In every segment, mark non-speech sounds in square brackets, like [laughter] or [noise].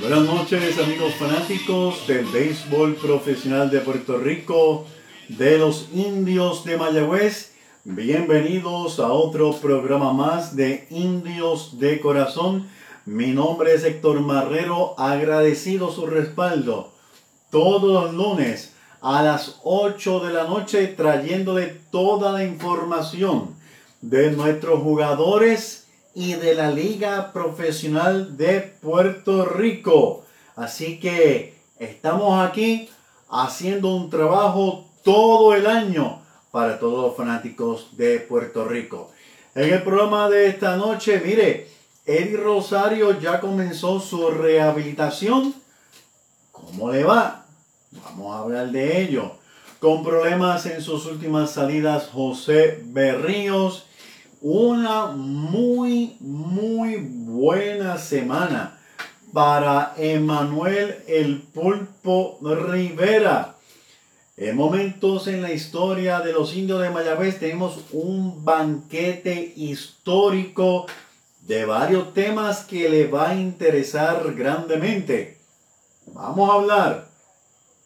Buenas noches amigos fanáticos del béisbol profesional de Puerto Rico, de los indios de Mayagüez. Bienvenidos a otro programa más de Indios de Corazón. Mi nombre es Héctor Marrero, agradecido su respaldo todos los lunes a las 8 de la noche trayéndole toda la información de nuestros jugadores y de la Liga Profesional de Puerto Rico. Así que estamos aquí haciendo un trabajo todo el año para todos los fanáticos de Puerto Rico. En el programa de esta noche, mire, Eddie Rosario ya comenzó su rehabilitación. ¿Cómo le va? Vamos a hablar de ello. Con problemas en sus últimas salidas, José Berríos una muy, muy buena semana para Emanuel el Pulpo Rivera. En momentos en la historia de los indios de Mayagüez tenemos un banquete histórico de varios temas que le va a interesar grandemente. Vamos a hablar,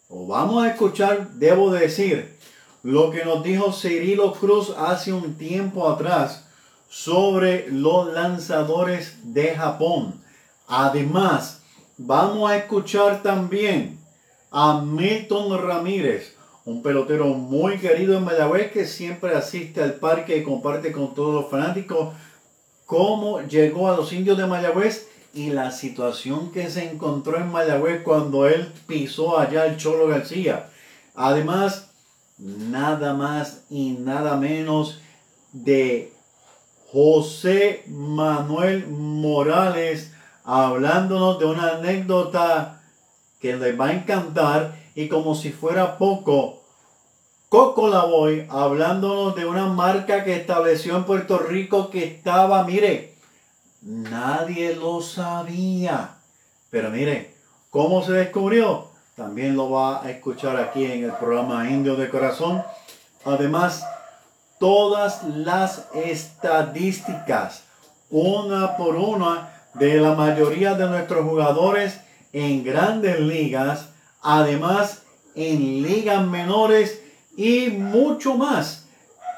o vamos a escuchar, debo decir, lo que nos dijo Cirilo Cruz hace un tiempo atrás sobre los lanzadores de Japón. Además, vamos a escuchar también a Milton Ramírez, un pelotero muy querido en Mayagüez que siempre asiste al parque y comparte con todos los fanáticos cómo llegó a los indios de Mayagüez y la situación que se encontró en Mayagüez cuando él pisó allá el Cholo García. Además, nada más y nada menos de José Manuel Morales hablándonos de una anécdota que les va a encantar y como si fuera poco, Coco Lavoy hablándonos de una marca que estableció en Puerto Rico que estaba, mire, nadie lo sabía. Pero mire, ¿cómo se descubrió? También lo va a escuchar aquí en el programa Indio de Corazón. Además, todas las estadísticas, una por una, de la mayoría de nuestros jugadores en grandes ligas, además en ligas menores y mucho más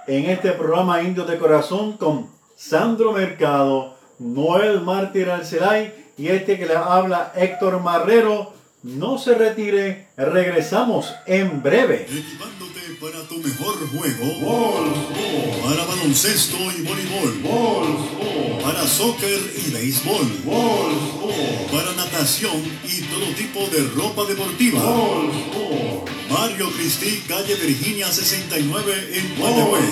en este programa Indios de Corazón con Sandro Mercado, Noel Mártir Alcelay y este que le habla Héctor Marrero. No se retire, regresamos en breve para tu mejor juego. Para baloncesto y voleibol. Para soccer y béisbol. Para natación y todo tipo de ropa deportiva. Mario Cristi, calle Virginia 69 en Guadalajara.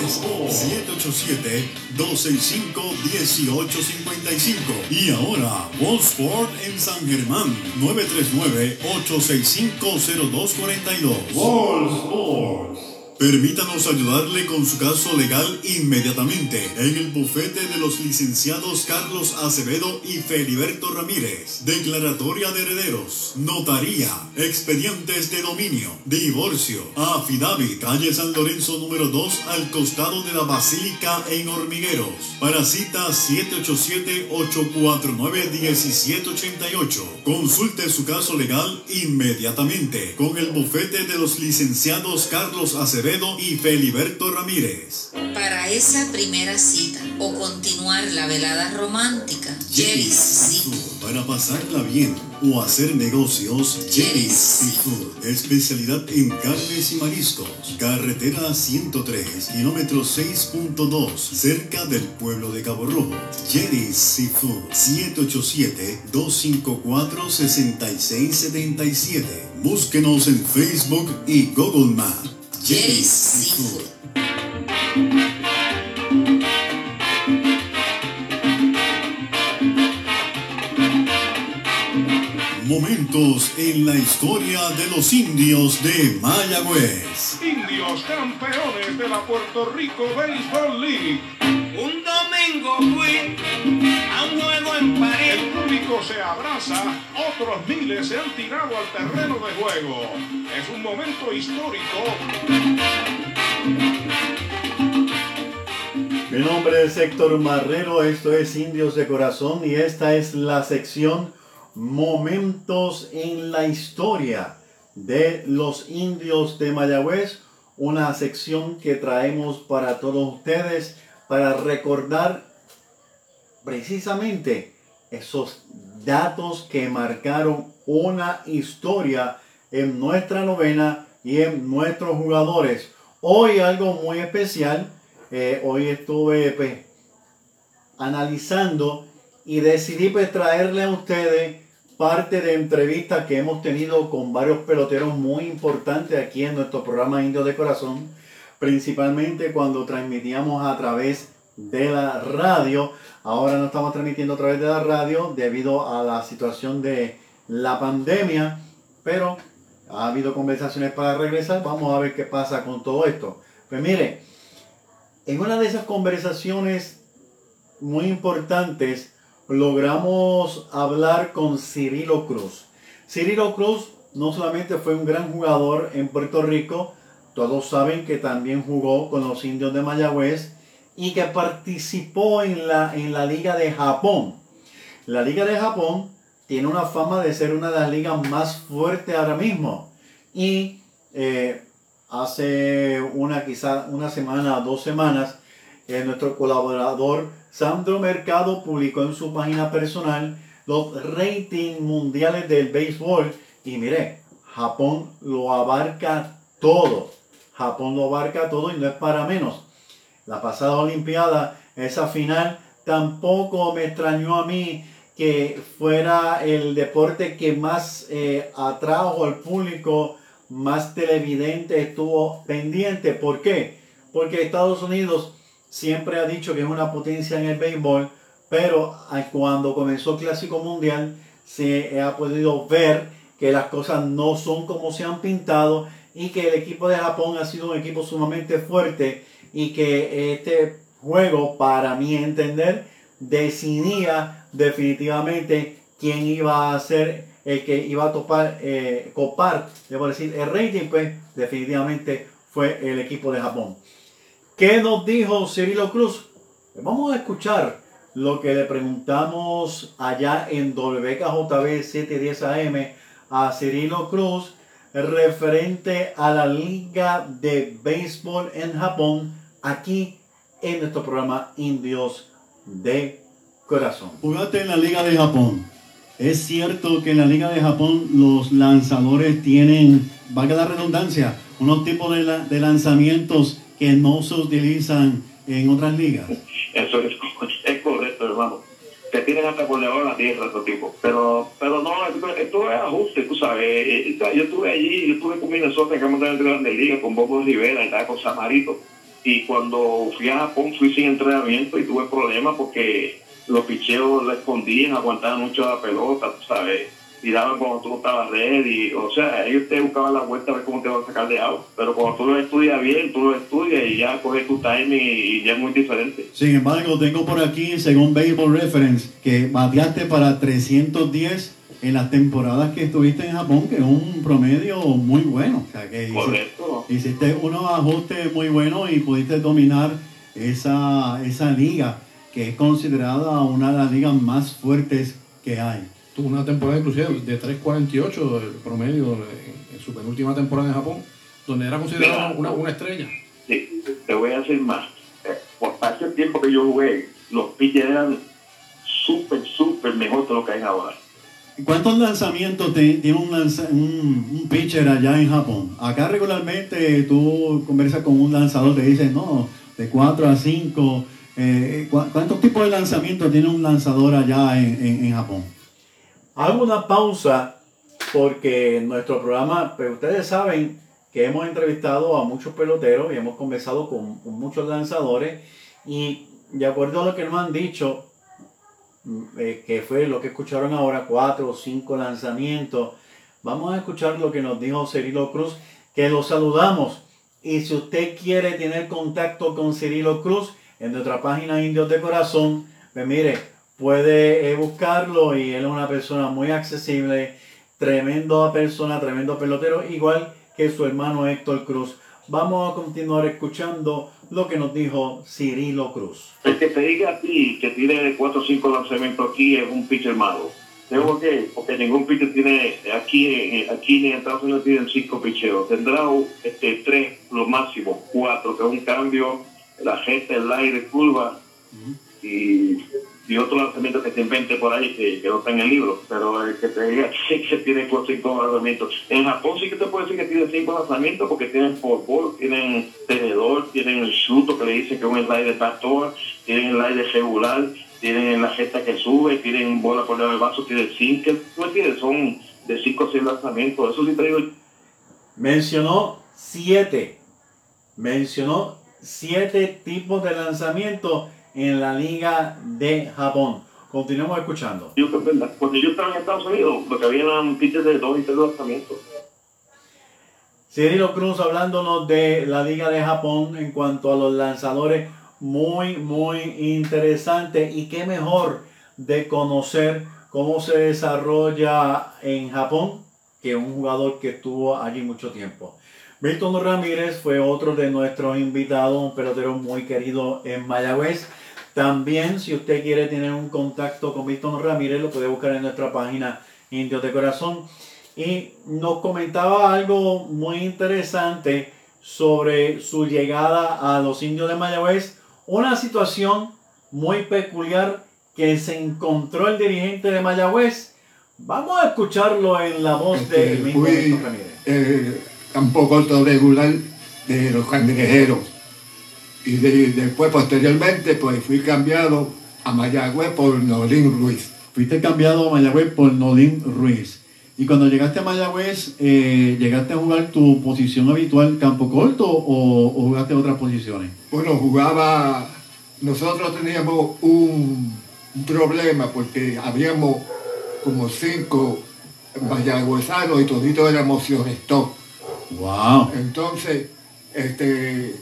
787-265-1855. Y ahora, Sport en San Germán. 939-865-0242. Sport. Permítanos ayudarle con su caso legal inmediatamente en el bufete de los licenciados Carlos Acevedo y Feliberto Ramírez. Declaratoria de herederos, notaría, expedientes de dominio, divorcio, affidavit, calle San Lorenzo número 2 al costado de la Basílica en Hormigueros. Para cita 787-849-1788. Consulte su caso legal inmediatamente con el bufete de los licenciados Carlos Acevedo y Feliberto Ramírez. Para esa primera cita o continuar la velada romántica, Jerry's Seafood. Para pasarla bien o hacer negocios, Jerry's Seafood. Especialidad en carnes y mariscos. Carretera 103, kilómetro 6.2, cerca del pueblo de Cabo Rojo. Jerry's Seafood. 787-254-6677. Búsquenos en Facebook y Google Maps. Jerry's Seafood. Momentos en la historia de los indios de Mayagüez. Indios campeones de la Puerto Rico Baseball League. Un domingo fui juego en París. El público se abraza, otros miles se han tirado al terreno de juego. Es un momento histórico. Mi nombre es Héctor Marrero, esto es Indios de Corazón y esta es la sección Momentos en la Historia de los Indios de Mayagüez, una sección que traemos para todos ustedes para recordar precisamente esos datos que marcaron una historia en nuestra novena y en nuestros jugadores. Hoy algo muy especial eh, hoy estuve pues, analizando y decidí pues, traerle a ustedes parte de entrevistas que hemos tenido con varios peloteros muy importantes aquí en nuestro programa Indio de Corazón, principalmente cuando transmitíamos a través de la radio. Ahora no estamos transmitiendo a través de la radio debido a la situación de la pandemia, pero ha habido conversaciones para regresar. Vamos a ver qué pasa con todo esto. Pues mire, en una de esas conversaciones muy importantes, logramos hablar con Cirilo Cruz. Cirilo Cruz no solamente fue un gran jugador en Puerto Rico, todos saben que también jugó con los indios de Mayagüez y que participó en la, en la Liga de Japón. La Liga de Japón tiene una fama de ser una de las ligas más fuertes ahora mismo. Y eh, hace una quizá una semana, dos semanas, eh, nuestro colaborador Sandro Mercado publicó en su página personal los ratings mundiales del béisbol y mire, Japón lo abarca todo. Japón lo abarca todo y no es para menos. La pasada Olimpiada, esa final, tampoco me extrañó a mí que fuera el deporte que más eh, atrajo al público más televidente estuvo pendiente. ¿Por qué? Porque Estados Unidos siempre ha dicho que es una potencia en el béisbol, pero cuando comenzó el Clásico Mundial se ha podido ver que las cosas no son como se han pintado y que el equipo de Japón ha sido un equipo sumamente fuerte y que este juego, para mi entender, decidía definitivamente quién iba a ser el que iba a topar, eh, copar, debo decir, el rating, pues definitivamente fue el equipo de Japón. ¿Qué nos dijo Cirilo Cruz? Vamos a escuchar lo que le preguntamos allá en WKJB 710 AM a Cirilo Cruz referente a la Liga de Béisbol en Japón aquí en nuestro programa Indios de Corazón. Jugaste en la Liga de Japón. Es cierto que en la Liga de Japón los lanzadores tienen, valga la redundancia, unos tipos de, lanzamientos que no se utilizan en otras ligas. Eso es, [laughs] correcto, hermano. Que tienen hasta por debajo de la tierra, estos tipos. Pero, pero no, esto, es ajuste, tú sabes. Eh, eh, yo estuve allí, yo estuve con Minnesota, que hemos de Grande Liga, con Bobo Rivera, y con Samarito. Y cuando fui a Japón, fui sin entrenamiento y tuve problemas porque los picheos le escondían, aguantaban mucho la pelota, tú sabes, tiraban cuando tú no estabas ready, o sea, ellos te buscaban la vuelta a ver cómo te van a sacar de agua, pero cuando tú lo estudias bien, tú lo estudias y ya coges tu timing y, ya es muy diferente. Sin embargo, tengo por aquí, según Baseball Reference, que bateaste para 310 en las temporadas que estuviste en Japón, que es un promedio muy bueno. O sea, que Correcto. Hiciste, hiciste unos ajustes muy buenos y pudiste dominar esa, esa liga que es considerada una de las ligas más fuertes que hay. Tuvo una temporada inclusive de 3.48 el promedio en, su penúltima temporada en Japón, donde era considerado una, una, estrella. Sí, te voy a decir más. Eh, por parte del tiempo que yo jugué, los pitchers eran súper, súper mejor que lo que hay ahora. ¿Cuántos lanzamientos tiene un, un, pitcher allá en Japón? Acá regularmente tú conversas con un lanzador, te dicen, no, de 4 a 5 eh, ¿Cuántos tipos de lanzamientos tiene un lanzador allá en, Japón? Hago una pausa porque en nuestro programa, pues ustedes saben que hemos entrevistado a muchos peloteros y hemos conversado con, muchos lanzadores y de acuerdo a lo que nos han dicho, eh, que fue lo que escucharon ahora, cuatro o cinco lanzamientos, vamos a escuchar lo que nos dijo Cirilo Cruz, que lo saludamos. Y si usted quiere tener contacto con Cirilo Cruz, en nuestra página Indios de Corazón, pues mire, puede eh, buscarlo y él es una persona muy accesible, tremendo persona, tremendo pelotero, igual que su hermano Héctor Cruz. Vamos a continuar escuchando lo que nos dijo Cirilo Cruz. El que te diga a ti que tiene 4 o 5 lanzamientos aquí es un pitcher malo. ¿Sabes por qué? Porque ningún pitcher tiene, aquí, aquí en Estados Unidos tienen 5 picheos. Tendrá este, 3, lo máximo, 4, que es un cambio, la gente, el aire, curva y, y otro lanzamiento que se invente por ahí que, no está en el libro. Pero el que te diga [laughs] que tiene 4 o 5 lanzamientos. En Japón sí que te puede decir que tiene 5 lanzamientos porque tienen fútbol, tienen tenedor, tienen el chuto que le dicen que es un slide de pastor, tienen el aire regular, tienen la gesta que sube, tienen bola por debajo vaso, tienen. ¿Tú me entiendes? Son de 5 o 6 lanzamientos. Eso sí te digo Mencionó siete. Mencionó siete tipos de lanzamiento en la Liga de Japón. Continuemos escuchando. yo que es verdad. Cuando yo estaba en Estados Unidos, lo que había eran pitches de 2 y 3 lanzamientos. Cirilo Cruz hablándonos de la Liga de Japón en cuanto a los lanzadores. Muy, muy interesante. Y qué mejor de conocer cómo se desarrolla en Japón que un jugador que estuvo allí mucho tiempo. Milton Ramírez fue otro de nuestros invitados, un pelotero muy querido en Mayagüez. También, si usted quiere tener un contacto con Milton Ramírez, lo puede buscar en nuestra página Indios de Corazón. Y nos comentaba algo muy interesante sobre su llegada a los indios de Mayagüez. Una situación muy peculiar que se encontró el dirigente de Mayagüez. Vamos a escucharlo en la voz de Este, Milton Ramírez. eh, campo corto regular de los cangrejeros. Y de- después, posteriormente, pues fui cambiado a Mayagüez por Nolín Ruiz. Fuiste cambiado a Mayagüez por Nolín Ruiz. Y cuando llegaste a Mayagüez, eh, ¿llegaste a jugar tu posición habitual, campo corto, o, o jugaste otras posiciones? Bueno, jugaba, nosotros teníamos un, un problema porque habíamos como cinco mayagüezanos y toditos éramos stop. ¡Wow! Entonces, este,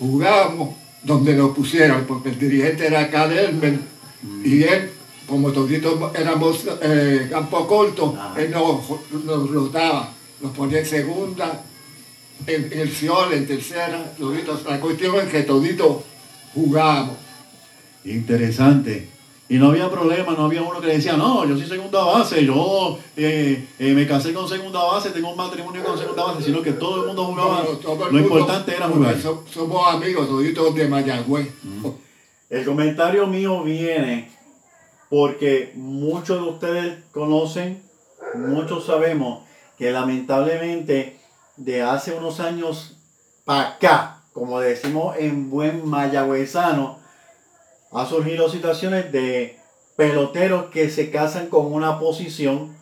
jugábamos donde nos pusieran, porque el dirigente era Cal Elmer, y él, como toditos éramos eh, campo corto, Ah. él nos, nos rotaba, nos ponía en segunda, en, en el Ciol, en tercera, toditos. La cuestión es que toditos jugábamos. Interesante. Y no había problema, no había uno que decía, no, yo soy segunda base, yo eh, eh, me casé con segunda base, tengo un matrimonio con segunda base, sino que todo el mundo jugaba. El Lo mundo- importante era jugar. so- somos amigos toditos de Mayagüez. El comentario mío viene porque muchos de ustedes conocen, muchos sabemos que lamentablemente de hace unos años para acá, como decimos en buen mayagüezano, ha surgido situaciones de peloteros que se casan con una posición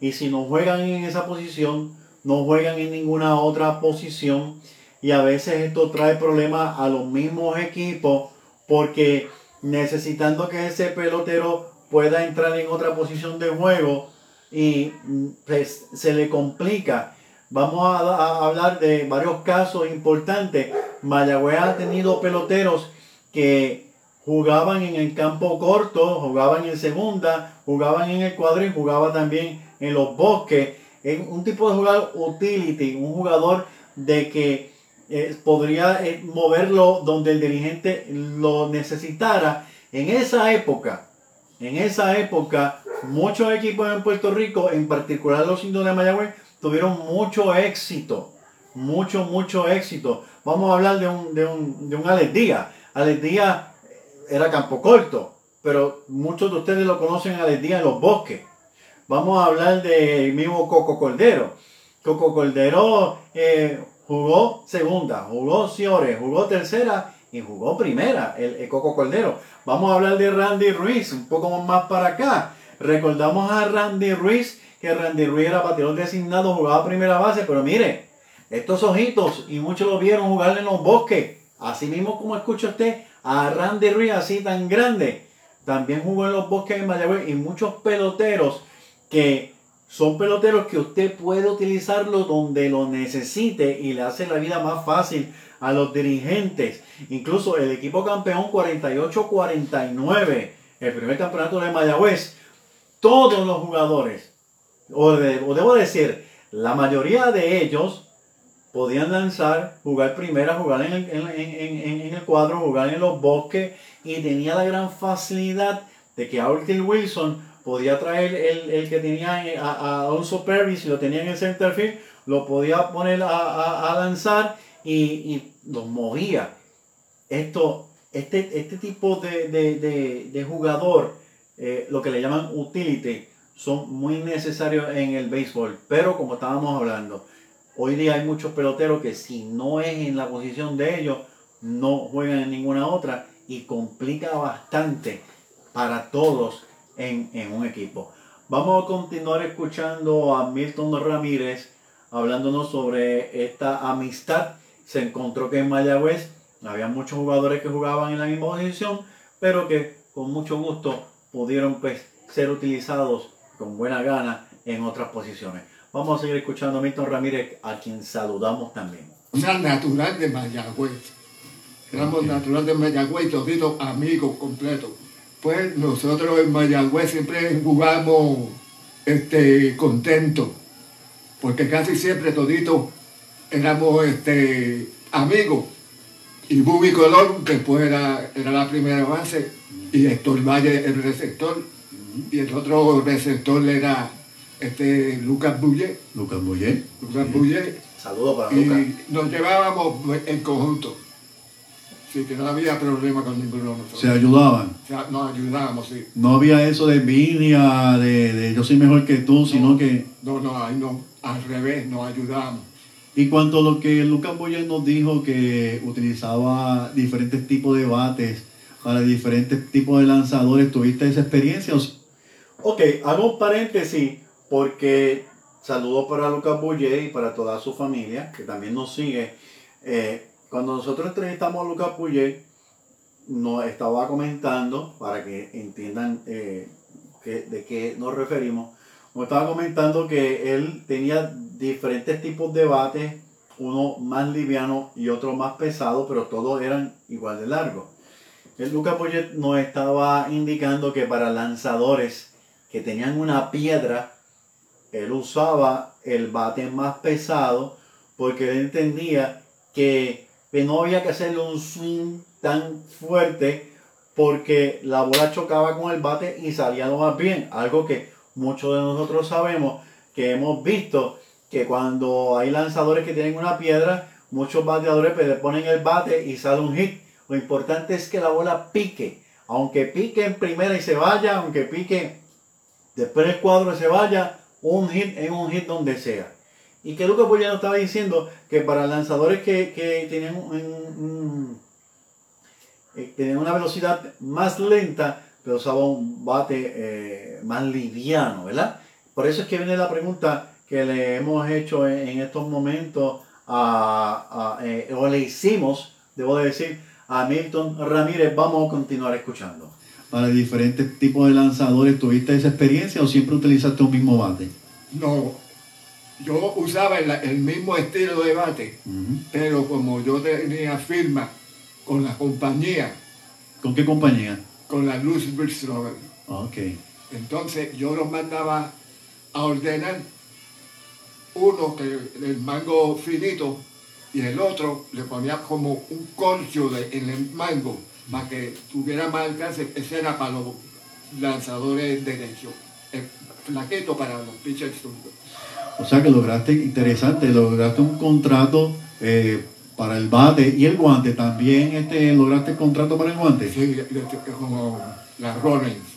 y si no juegan en esa posición, no juegan en ninguna otra posición y a veces esto trae problemas a los mismos equipos porque necesitando que ese pelotero pueda entrar en otra posición de juego y mm, pues, se le complica. Vamos a, a hablar de varios casos importantes. Mayagüez ha tenido peloteros que jugaban en el campo corto, jugaban en segunda, jugaban en el cuadro y jugaba también en los bosques. Es un tipo de jugador utility, un jugador de que eh, podría eh, moverlo donde el dirigente lo necesitara. En esa época, en esa época, muchos equipos en Puerto Rico, en particular los indios de Mayagüez, tuvieron mucho éxito. Mucho, mucho éxito. Vamos a hablar de un, de un, de un Alex Díaz. Alex Díaz era campo corto, pero muchos de ustedes lo conocen a Díaz en los bosques. Vamos a hablar del mismo Coco Cordero. Coco Cordero eh, jugó segunda, jugó Ciores, jugó tercera y jugó primera, el, el Coco Cordero. Vamos a hablar de Randy Ruiz, un poco más para acá. Recordamos a Randy Ruiz, que Randy Ruiz era bateador designado, jugaba primera base, pero mire, estos ojitos, y muchos lo vieron jugar en los bosques. Así mismo como escucha usted a Randy Ruiz así tan grande. También jugó en los bosques de Mayagüez y muchos peloteros que son peloteros que usted puede utilizarlo donde lo necesite y le hace la vida más fácil a los dirigentes. Incluso el equipo campeón 48-49, el primer campeonato de Mayagüez, todos los jugadores, o, de- o debo decir, la mayoría de ellos podían lanzar, jugar primera, jugar en el, en, en- en el cuadro, jugar en los bosques y tenía la gran facilidad de que Alton Wilson podía traer el, el que tenía a, a Alonso Perry, si lo tenía en el center field, lo podía poner a, a- a lanzar y, y los movía. Esto, este, este tipo de, de- de- de jugador, eh, lo que le llaman utility, son muy necesarios en el béisbol. Pero como estábamos hablando, hoy día hay muchos peloteros que si no es en la posición de ellos, no juegan en ninguna otra y complica bastante para todos en, en un equipo. Vamos a continuar escuchando a Milton Ramírez hablándonos sobre esta amistad. Se encontró que en Mayagüez había muchos jugadores que jugaban en la misma posición, pero que con mucho gusto pudieron pues, ser utilizados con buena gana en otras posiciones. Vamos a seguir escuchando a Milton Ramírez, a quien saludamos también. Una natural de Mayagüez. Éramos Ok. natural de Mayagüez, toditos amigos completos. Pues nosotros en Mayagüez siempre jugamos este, contentos, porque casi siempre toditos éramos este, amigos. Y Bubi Colón, después era, era la primera base, y Héctor Valle el receptor, y el otro receptor era este, Lucas Bulle. Lucas Boyer. Lucas Bulle, Saludos para Lucas. y nos llevábamos en conjunto. Así que no había problema con ninguno de nosotros. Se ayudaban. O sea, nos ayudábamos, sí. No había eso de envidia, de, de yo soy mejor que tú, sino que... No, no, ahí no, al revés, nos ayudábamos. Y cuanto a lo que Lucas Boyer nos dijo, que utilizaba diferentes tipos de bates para diferentes tipos de lanzadores, ¿tuviste esa experiencia? sí? Ok, hago un paréntesis porque saludo para Lucas Boyer y para toda su familia que también nos sigue. Eh, cuando nosotros entrevistamos a Lucas Boyer, nos estaba comentando, para que entiendan eh, de qué nos referimos, nos estaba comentando que él tenía diferentes tipos de bates, uno más liviano y otro más pesado, pero todos eran igual de largos. El Lucas Boyer nos estaba indicando que para lanzadores que tenían una piedra, él usaba el bate más pesado porque él entendía que, no había que hacerle un swing tan fuerte porque la bola chocaba con el bate y salía lo más bien. Algo que muchos de nosotros sabemos que hemos visto que cuando hay lanzadores que tienen una piedra, muchos bateadores pues, le ponen el bate y sale un hit. Lo importante es que la bola pique. Aunque pique en primera y se vaya, aunque pique después el cuadro y se vaya, un hit es un hit donde sea. Y que Lucas Boyano estaba diciendo que para lanzadores que, que tenían, un- eh, tenían una velocidad más lenta, pero usaba un bate eh, más liviano, ¿verdad? Por eso es que viene la pregunta que le hemos hecho en, estos momentos, a, a, eh, o le hicimos, debo de decir, a Milton Ramírez. Vamos a continuar escuchando. Para diferentes tipos de lanzadores, ¿tuviste esa experiencia o siempre utilizaste un mismo bate? No, yo usaba el, el mismo estilo de bate, pero como yo tenía firma con la compañía, ¿Con qué compañía? con la Luz Bridgestone, Ok. entonces yo los mandaba a ordenar uno que el mango finito y el otro le ponía como un corcho de- en el mango para que tuviera más alcance. Ese era para los lanzadores derechos. El flaquito para los pitchers zurdos. O sea que lograste, interesante, lograste un contrato eh, para el bate y el guante. También este, lograste el contrato para el guante. Sí, como las Rollins.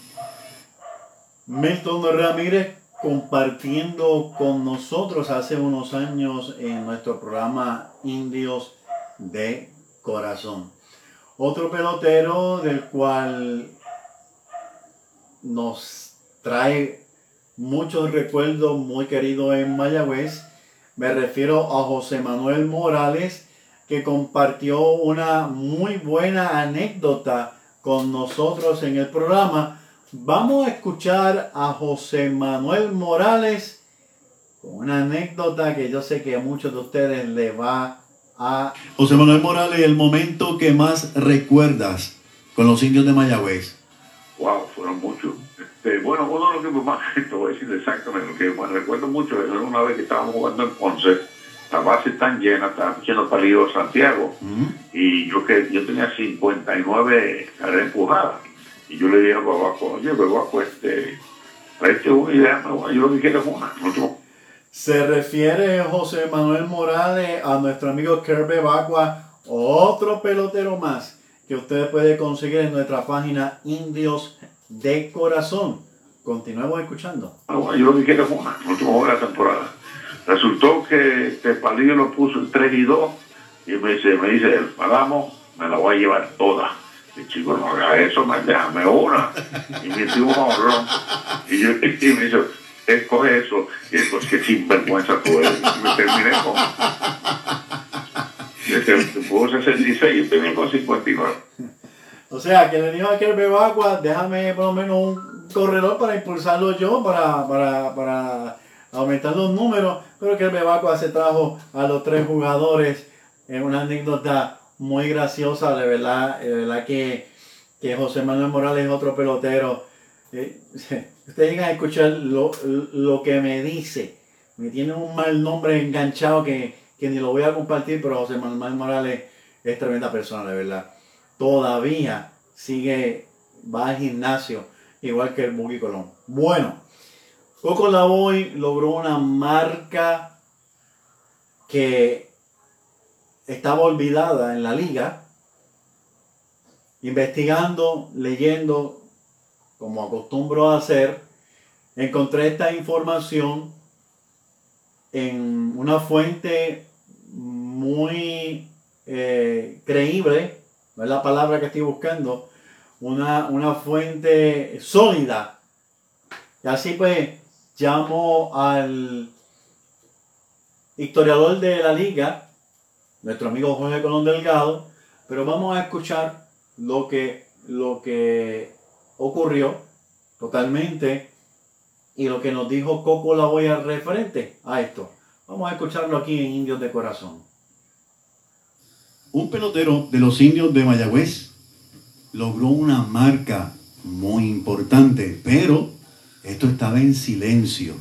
Milton Ramírez compartiendo con nosotros hace unos años en nuestro programa Indios de Corazón. Otro pelotero del cual nos trae muchos recuerdos muy queridos en Mayagüez. Me refiero a José Manuel Morales, que compartió una muy buena anécdota con nosotros en el programa. Vamos a escuchar a José Manuel Morales con una anécdota que yo sé que a muchos de ustedes le va a... José Manuel Morales, el momento que más recuerdas con los indios de Mayagüez. Wow, fueron muchos. Este, bueno, uno de los que más, [laughs] te voy a decir exactamente, lo que más recuerdo mucho es una vez que estábamos jugando en Ponce, la base tan llena, estaba haciendo palillo Santiago. Y yo que yo tenía 59 carreras empujadas. Y yo le dije a Babaco, oye, Babaco, este, este una idea, yo lo que quiero es una. No, se refiere José Manuel Morales a nuestro amigo Kirby Bagua, otro pelotero más que usted puede conseguir en nuestra página Indios de Corazón. Continuemos escuchando. Ah, yo lo que quiero de la temporada. Resultó que este Palillo lo puso en 3 y 2 y me dice, me dice, pagamos, me la voy a llevar toda. Y chico, no haga eso, me déjame una. Y me dio un. Y, yo, [laughs] y me dice, escoge eso. Y después que sinvergüenza tú eres. Me terminé con... Pudo 66 y terminé con 59. O sea, que le dijo a aquel Bebagua, déjame por lo menos un corredor para impulsarlo yo, para, para, para aumentar los números. Pero que el Bebagua se trajo a los tres jugadores. Es una anécdota muy graciosa, de verdad, de verdad que, que José Manuel Morales es otro pelotero. [laughs] Ustedes llegan a escuchar lo, lo, que me dice. Me tiene un mal nombre enganchado que, que ni lo voy a compartir, pero José Manuel Morales es tremenda persona, de verdad. Todavía sigue, va al gimnasio, igual que el Buggy Colón. Bueno, Coco Lavoy logró una marca que estaba olvidada en la liga. Investigando, leyendo, como acostumbro a hacer, encontré esta información en una fuente muy eh, creíble, no es la palabra que estoy buscando, una, una fuente sólida. Y así pues llamo al historiador de la liga, nuestro amigo Jorge Colón Delgado, pero vamos a escuchar lo que, lo que ocurrió totalmente y lo que nos dijo Coco La Boya referente a esto. Vamos a escucharlo aquí en Indios de Corazón. Un pelotero de los indios de Mayagüez logró una marca muy importante, pero esto estaba en silencio.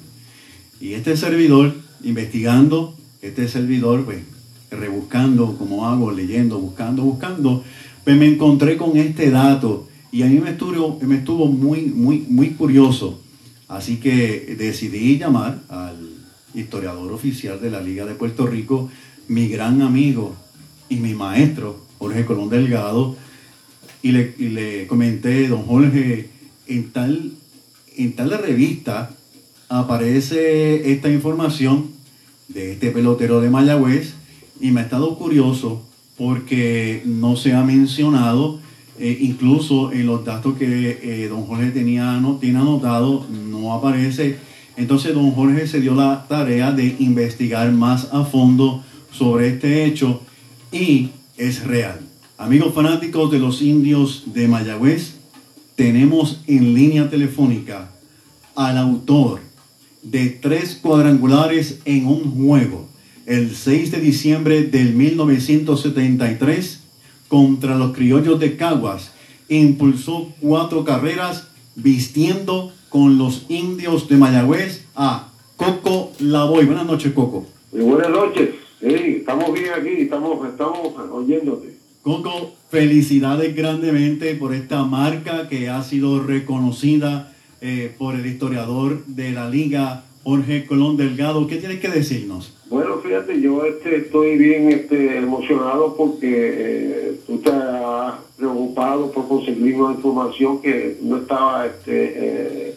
Y este servidor, investigando, este servidor, pues, rebuscando, como hago, leyendo, buscando, buscando, pues me encontré con este dato y a mí me estuvo, me estuvo muy, muy, muy curioso. Así que decidí llamar al historiador oficial de la Liga de Puerto Rico, mi gran amigo y mi maestro, Jorge Colón Delgado, y le, y le comenté, don Jorge, en tal, en tal revista aparece esta información de este pelotero de Mayagüez y me ha estado curioso porque no se ha mencionado, eh, incluso en los datos que eh, don Jorge tenía, no, tiene anotado, no aparece. Entonces don Jorge se dio la tarea de investigar más a fondo sobre este hecho y es real. Amigos fanáticos de los indios de Mayagüez, tenemos en línea telefónica al autor de tres cuadrangulares en un juego el 6 de diciembre del 1973 contra los criollos de Caguas. Impulsó cuatro carreras vistiendo con los indios de Mayagüez a Coco Lavoy. Buenas noches, Coco. buenas noches. estamos bien aquí, estamos, estamos oyéndote. Coco, felicidades grandemente por esta marca que ha sido reconocida eh, por el historiador de la liga, Jorge Colón Delgado. ¿Qué tienes que decirnos? Fíjate, yo este, estoy bien este, emocionado porque eh, tú estás preocupado por conseguir una información que no estaba este, eh,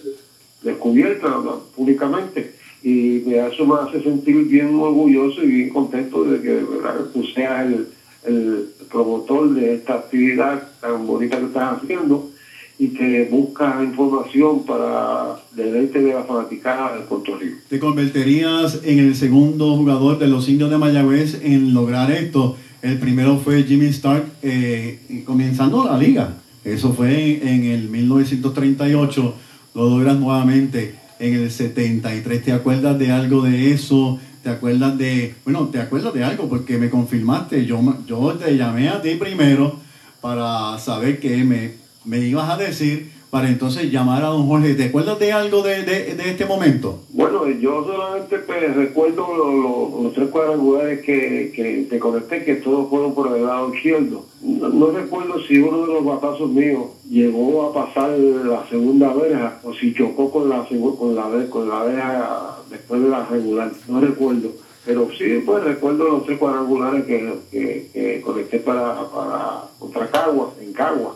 descubierta públicamente. Y me hace, me hace sentir bien orgulloso y bien contento de que tú seas el, el promotor de esta actividad tan bonita que estás haciendo y que busca información para deleite de la fanaticada de Puerto Rico. ¿Te convertirías en el segundo jugador de los indios de Mayagüez en lograr esto? El primero fue Jimmy Stark eh, comenzando la liga. Eso fue en, el 1938. Lo logras nuevamente en el 73. ¿Te acuerdas de algo de eso? ¿Te acuerdas de, bueno, te acuerdas de algo? Porque me confirmaste, yo, yo te llamé a ti primero para saber que me me ibas a decir para entonces llamar a don Jorge. ¿Te acuerdas de algo de, de, de este momento? Bueno, yo solamente pues, recuerdo lo- lo- los tres cuadrangulares que, que te conecté, que todos fueron por el lado izquierdo. No, no recuerdo si uno de los batazos míos llegó a pasar la segunda verja o si chocó con la con la con la verja después de la regular. No recuerdo. Pero sí, pues recuerdo los tres cuadrangulares que, que, que conecté para, para contra Caguas, en Caguas.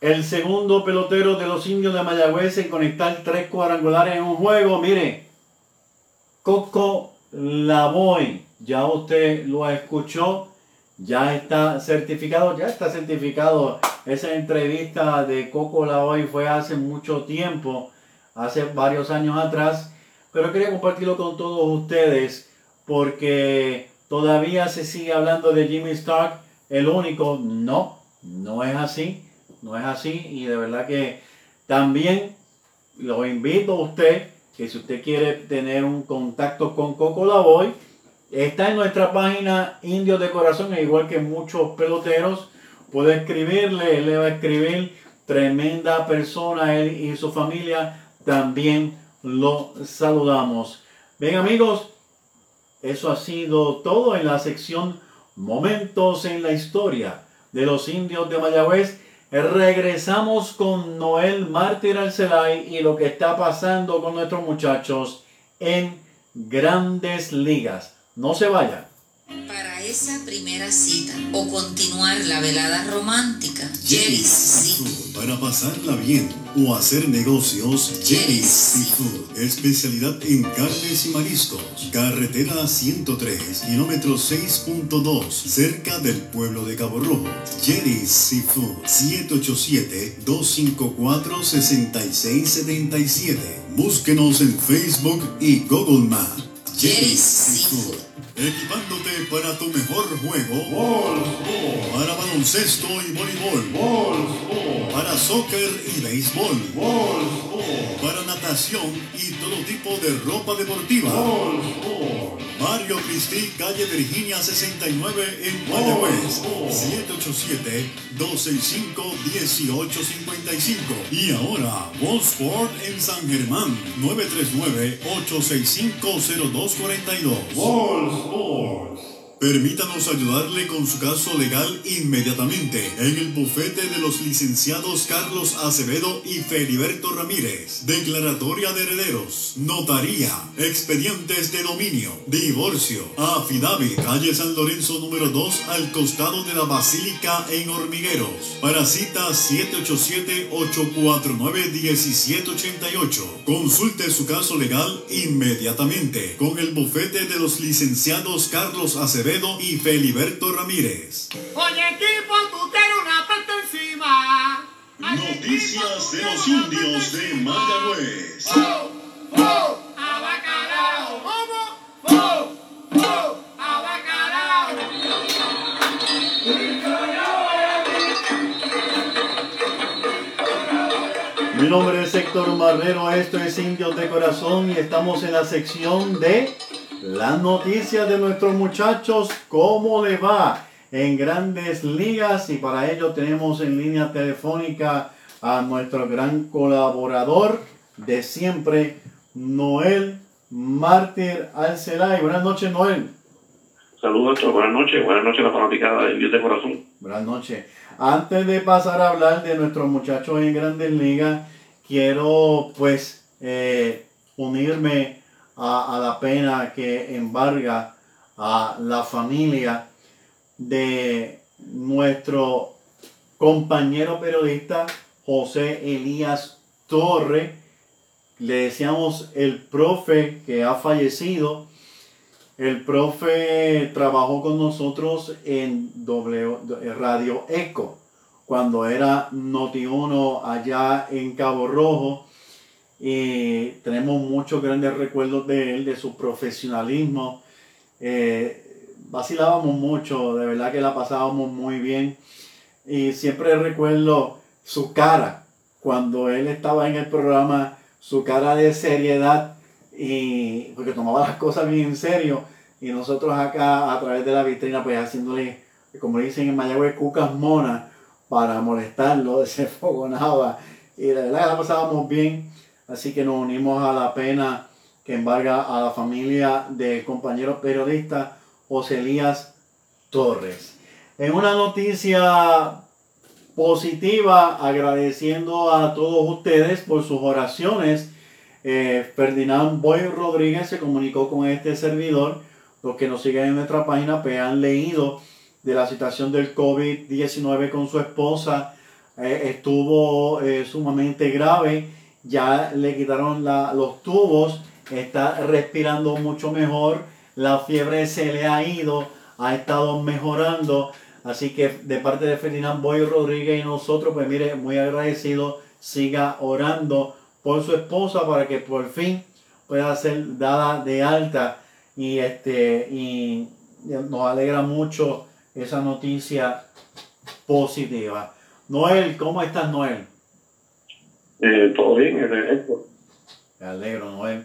El segundo pelotero de los indios de Mayagüez en conectar tres cuadrangulares en un juego. Mire, Coco Lavoy, ya usted lo escuchó, ya está certificado, ya está certificado. Esa entrevista de Coco Lavoy fue hace mucho tiempo, hace varios años atrás, pero quería compartirlo con todos ustedes porque todavía se sigue hablando de Jimmy Stark, el único, no, no es así, no es así y de verdad que también lo invito a usted que si usted quiere tener un contacto con Coco Lavoy, está en nuestra página Indios de Corazón, e igual que muchos peloteros, puede escribirle, él le va a escribir, tremenda persona, él y su familia, también lo saludamos. Bien amigos, eso ha sido todo en la sección Momentos en la historia de los indios de Mayagüez. Regresamos con Noel Mártir Arcelay y lo que está pasando con nuestros muchachos en grandes ligas. No se vayan. Para esa primera cita o continuar la velada romántica, Jerry's Seafood. Para pasarla bien o hacer negocios, Jerry's Seafood. Especialidad en carnes y mariscos. Carretera 103, kilómetro 6.2, cerca del pueblo de Cabo Rojo. Jerry's Seafood. 787-254-6677. Búsquenos en Facebook y Google Maps. Jerry's Seafood. Equipándote para tu mejor juego. Para baloncesto y voleibol. Para soccer y béisbol. Para natación y todo tipo de ropa deportiva. Mario Cristi, calle Virginia 69 en Mayagüez. 787-265-1855. Y ahora, Sport en San Germán. 939-865-0242. Permítanos ayudarle con su caso legal inmediatamente en el bufete de los licenciados Carlos Acevedo y Feliberto Ramírez. Declaratoria de herederos, notaría, expedientes de dominio, divorcio, affidavit, calle San Lorenzo número 2 al costado de la Basílica en Hormigueros. Para cita 787-849-1788. Consulte su caso legal inmediatamente con el bufete de los licenciados Carlos Acevedo y Feliberto Ramírez. Oye, equipo, tú tienes una pata encima. Noticias de los indios de Mayagüez. ¡Oh! ¡Oh! ¡Abacalao! ¿Cómo? ¡Oh! ¡Oh! ¡Abacalao! Mi nombre es Héctor Marrero, esto es Indios de Corazón y estamos en la sección de las noticias de nuestros muchachos, cómo le va en grandes ligas y para ello tenemos en línea telefónica a nuestro gran colaborador de siempre, Noel Mártir Alcelay. Buenas noches, Noel. Saludos. Buenas noches. Buenas noches a la fanaticada de Dios de Corazón. Buenas noches. Antes de pasar a hablar de nuestros muchachos en Grandes Ligas, quiero pues eh, unirme a, la pena que embarga a la familia de nuestro compañero periodista José Elías Torre. Le decíamos el profe que ha fallecido. El profe trabajó con nosotros en Radio Eco cuando era Noti1 allá en Cabo Rojo. Y tenemos muchos grandes recuerdos de él, de su profesionalismo. Eh, vacilábamos mucho, de verdad que la pasábamos muy bien. Y siempre recuerdo su cara cuando él estaba en el programa, su cara de seriedad y porque tomaba las cosas bien en serio y nosotros acá a través de la vitrina pues haciéndole como dicen en Mayagüez cucas monas para molestarlo, [laughs] se fogonaba y la verdad la pasábamos bien, así que nos unimos a la pena que embarga a la familia del compañero periodista José Elías Torres. En una noticia positiva, agradeciendo a todos ustedes por sus oraciones, eh, Ferdinand Boy Rodríguez se comunicó con este servidor. Los que nos siguen en nuestra página pues, han leído de la situación del COVID-19 con su esposa. Eh, estuvo eh, sumamente grave. Ya le quitaron los tubos. Está respirando mucho mejor. La fiebre se le ha ido. Ha estado mejorando. Así que de parte de Ferdinand Boy Rodríguez y nosotros, pues mire, muy agradecido. Siga orando por su esposa para que por fin pueda ser dada de alta y este y nos alegra mucho esa noticia positiva. Noel, ¿cómo estás Noel? Eh, todo bien, esto. Me alegro Noel.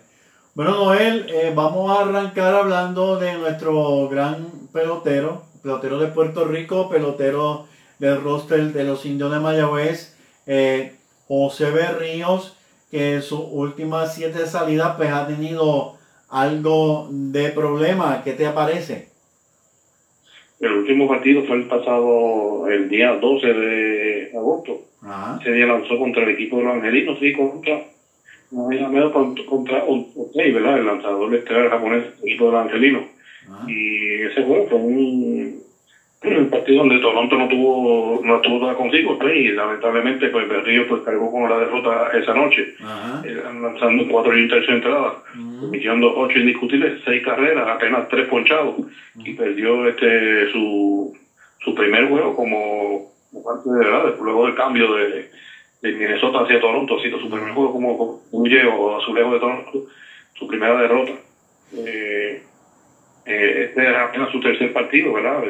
Bueno Noel, eh, vamos a arrancar hablando de nuestro gran pelotero, pelotero de Puerto Rico, pelotero del roster de los indios de Mayagüez, eh, José Berríos que en sus últimas siete salidas pues ha tenido algo de problema. ¿Qué te aparece? El último partido fue el pasado, el día 12 de agosto. Ese día lanzó contra el equipo de los angelinos, sí, contra, no contra, contra ¿verdad? El lanzador estelar japonés del equipo de los angelinos. Y ese juego fue un un partido donde Toronto no tuvo no tuvo nada consigo pues, y lamentablemente pues Berrío pues cargó con la derrota esa noche. Eh, lanzando cuatro y tercera entrada permitiendo ocho indiscutibles seis carreras apenas tres ponchados y perdió este su su primer juego como, parte de verdad luego del cambio de, de Minnesota hacia Toronto ha sido su primer juego como, como o a su lejos de Toronto su primera derrota eh, eh, este era apenas su tercer partido, ¿verdad?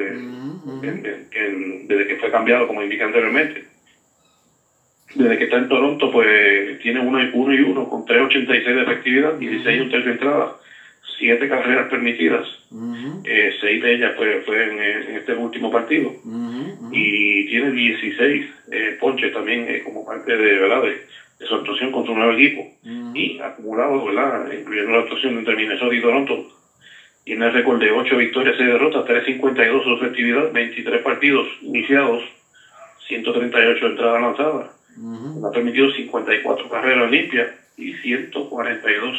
desde que fue cambiado, como indiqué anteriormente. Desde que está en Toronto, pues tiene uno y uno, y uno con 3.86 de efectividad, 16 un tercio de entrada, 7 carreras permitidas, eh, 6 de ellas pues, fue en, este último partido. Y tiene 16 eh, ponches también eh, como parte de, ¿verdad? De, su actuación contra un nuevo equipo. Y acumulado, ¿verdad? Incluyendo la actuación entre Minnesota y Toronto, tiene el récord de 8 victorias y derrotas, 3.52 su efectividad, 23 partidos iniciados, 138 entradas lanzadas. Ha permitido 54 carreras limpias y 142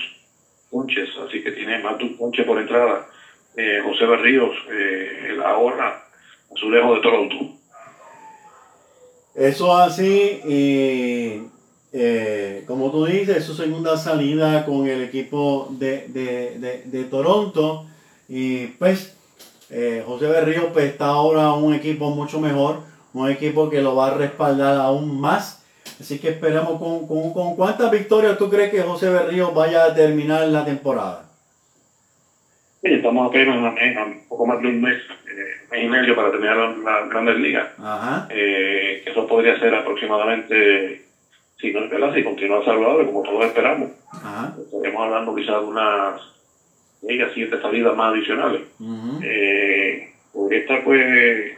ponches, así que tiene más de ponche por entrada. Eh, José Berríos, eh, el ahora azulejo de Toronto. Eso así, y eh, como tú dices, su segunda salida con el equipo de, de, de, de Toronto. Y pues eh, José Berrío pues, está ahora un equipo mucho mejor, un equipo que lo va a respaldar aún más. Así que esperamos con, con, cuántas victorias tú crees que José Berrío vaya a terminar la temporada. Sí, estamos apenas un poco más de un mes, eh, mes y medio para terminar la, Grandes Ligas. Eh, eso podría ser aproximadamente, si no es verdad, si continúa saludable, como todos esperamos. Estaríamos hablando quizás de unas ella siete salidas más adicionales. eh, porque está pues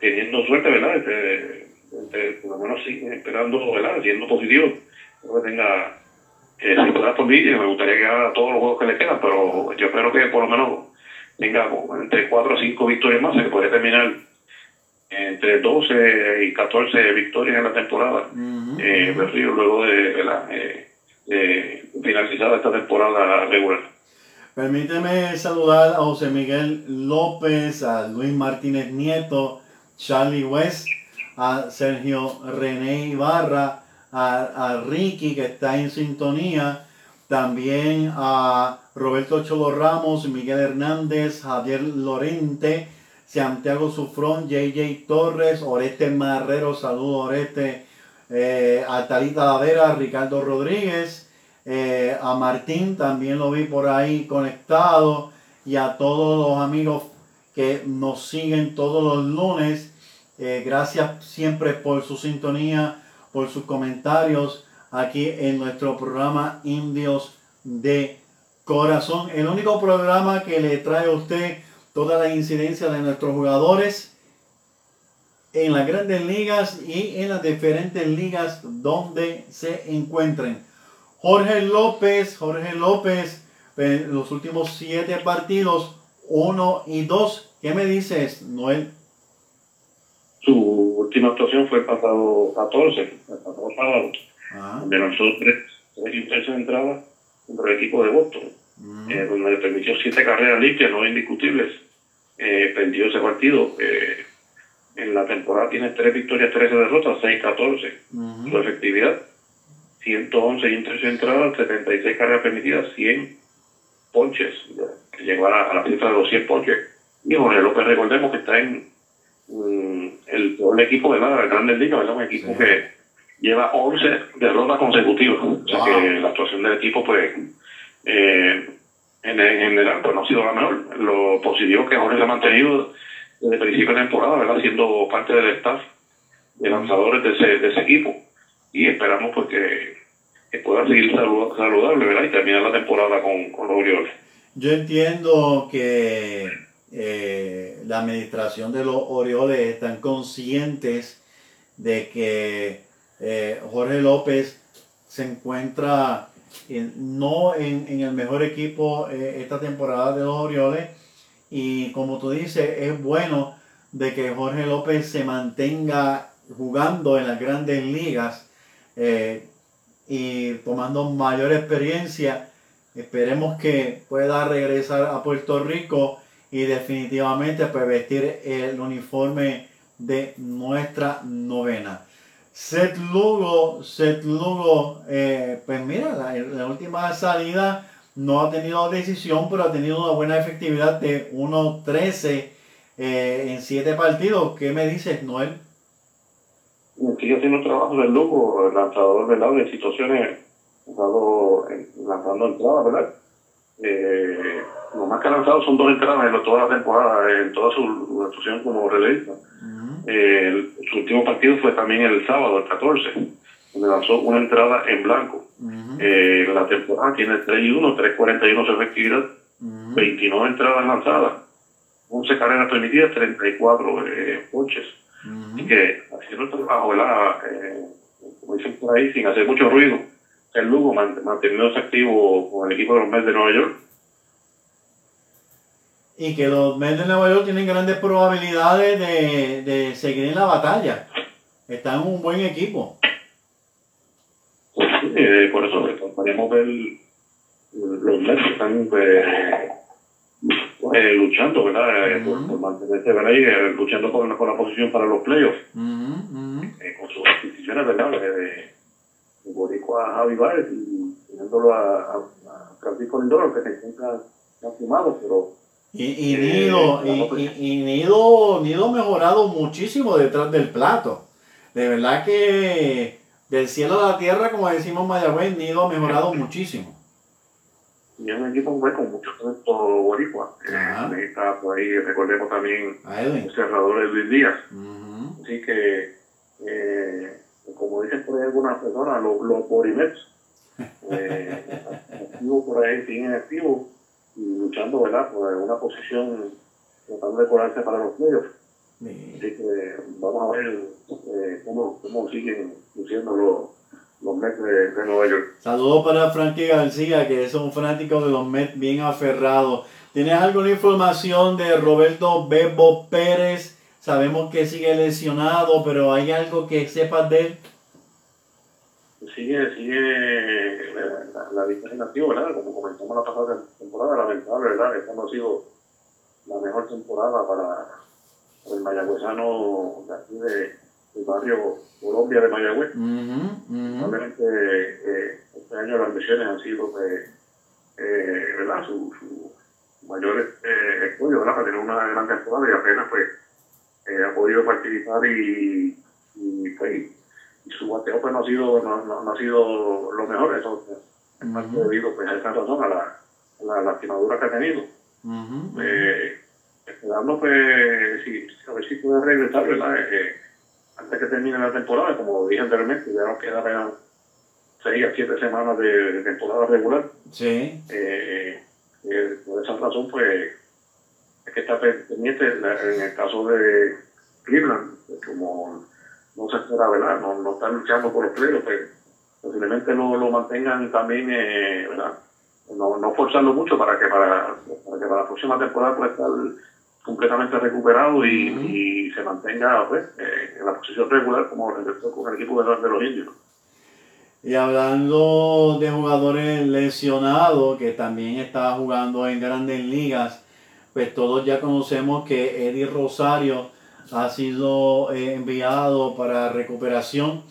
teniendo suerte, ¿verdad? Este, este, por lo menos sí, esperando, ¿verdad? Siendo positivo, que tenga eh, si por mí, me gustaría que haga todos los juegos que le quedan, pero yo espero que por lo menos tenga entre 4 o 5 victorias más, que puede terminar entre 12 y 14 victorias en la temporada. eh, luego de, ¿verdad? Eh, finalizada esta temporada regular. Permíteme saludar a José Miguel López, a Luis Martínez Nieto, Charlie West, a Sergio René Ibarra, a, Ricky que está en sintonía, también a Roberto Cholo Ramos, Miguel Hernández, Javier Lorente, Santiago Sufrón, JJ Torres, Oreste Marrero, saludo Oreste, eh, a Talita Lavera, Ricardo Rodríguez, eh, a Martín también lo vi por ahí conectado y a todos los amigos que nos siguen todos los lunes. Eh, gracias siempre por su sintonía, por sus comentarios aquí en nuestro programa Indios de Corazón. El único programa que le trae a usted toda la incidencia de nuestros jugadores en las grandes ligas y en las diferentes ligas donde se encuentren. Jorge López, Jorge López, los últimos siete partidos, uno y dos. ¿Qué me dices, Noel? Su última actuación fue el pasado 14, el pasado sábado, Ah, donde lanzó tres, tres y tres entradas contra el equipo de Boston, eh, donde le permitió siete carreras limpias, no indiscutibles. Eh, perdió ese partido. eh, en la temporada tiene tres victorias, 13 derrotas, 6-14. ujú. Su efectividad, 111 y 13 entradas, 76 carreras permitidas, 100 ponches, que llegó a la, a la de los 100 ponches. Y Jorge López, recordemos que está en mm, el peor equipo de la Grandes Ligas, ¿verdad? Un equipo Sí. que lleva 11 derrotas consecutivas. O sea Wow. que la actuación del equipo, pues, eh, en, en general, pues no ha sido la mejor. Lo positivo que Jorge se ha mantenido desde el principio de temporada, ¿verdad? Siendo parte del staff de lanzadores de ese, de ese equipo. Y esperamos pues que, que pueda seguir salu- saludable, ¿verdad? Y terminar la temporada con, con los Orioles. Yo entiendo que eh, la administración de los Orioles están conscientes de que eh, Jorge López se encuentra en- no en, en el mejor equipo eh, esta temporada de los Orioles. Y como tú dices es bueno de que Jorge López se mantenga jugando en las grandes ligas y tomando mayor experiencia. Esperemos que pueda regresar a Puerto Rico y definitivamente pues vestir el uniforme de nuestra novena. Seth Lugo, Seth Lugo, eh, pues mira, la, última salida no ha tenido decisión, pero ha tenido una buena efectividad de 1.13 eh, en 7 partidos. ¿Qué me dices, Noel? Sigue haciendo un trabajo del lujo, el lanzador, ¿verdad? De situaciones, lanzado, en- lanzando entradas, ¿verdad? Eh, lo más que ha lanzado son dos entradas en toda la temporada, en toda su actuación como relevista. Eh, el- su último partido fue también el sábado, el 14, donde lanzó una entrada en blanco. Eh, la temporada tiene 3 y 1, 3.41 su efectividad, 29 entradas lanzadas, 11 carreras permitidas, 34 eh, ponches. Así que haciendo el trabajo, ¿verdad? Eh, como dicen por ahí, sin hacer mucho ruido, el Lugo man- manteniéndose activo con el equipo de los Mets de Nueva York. Y que los Mets de Nueva York tienen grandes probabilidades de, de seguir en la batalla. Están en un buen equipo. Eh, por eso eh, podríamos ver los Mets que están pues, eh, luchando, ¿verdad? Eh, por, por mantenerse ¿verdad? Y, eh, luchando por, la- por la posición para los playoffs. Eh, con sus adquisiciones, ¿verdad? De, Boricua a Javi Baez y teniéndolo a, a, a Francisco Lindoro, que se encuentra lastimado, pero Y, y Nido, y, y- y Nido, Nido mejorado muchísimo detrás del plato. De verdad que del cielo a la tierra, como decimos en Mayagüez, Nido ha mejorado muchísimo. y es un equipo con mucho talento boricua. Eh, está por ahí, recordemos también el cerrador de Luis Díaz. Ujú. Así que, eh, como dicen por ahí algunas personas, los, los Borimets, [laughs] eh, por ahí, siguen activos y luchando, ¿verdad?, por una posición, tratando de colarse para los medios. Sí. Así que vamos a ver eh, cómo, cómo siguen luciendo los, los Mets de, de Nueva York. Saludos para Frankie García, que es un fanático de los Mets bien aferrado. ¿Tienes alguna información de Roberto Bebo Pérez? Sabemos que sigue lesionado, pero ¿hay algo que sepas de él? Sigue, sigue la, la lista negativa, ¿verdad? Como comentamos la pasada temporada, lamentable, ¿verdad? Esta no ha sido la mejor temporada para el mayagüezano de aquí de, del barrio Colombia de Mayagüez. Probablemente eh, este año las lesiones han sido, pues, eh, ¿verdad? Su, su mayor eh, estudio, ¿verdad? Para tener una gran temporada y apenas, pues, ha podido participar y, y, pues, y su bateo, pues, no ha sido, no, no- no ha sido lo mejor. Eso es parte debido, pues, a esa razón, a la, a la lastimadura que ha tenido. Ujú. Eh, esperando, pues, si, a ver si puede regresar, ¿verdad? Eh, antes que termine la temporada, como dije anteriormente, ya nos quedan seis a siete semanas de, de temporada regular. Sí. Eh, eh, por esa razón, pues, es que está pendiente, en el caso de, Cleveland, como no se espera, ¿verdad? No, no están luchando por los playoffs, pues posiblemente lo, lo mantengan también, eh, ¿verdad? No, no forzarlo mucho para que para, para que para la próxima temporada pueda estar completamente recuperado y, y se mantenga pues, eh, en la posición regular como el, con el equipo de, de los indios. Y hablando de jugadores lesionados que también está jugando en grandes ligas, pues todos ya conocemos que Eddie Rosario ha sido eh, enviado para recuperación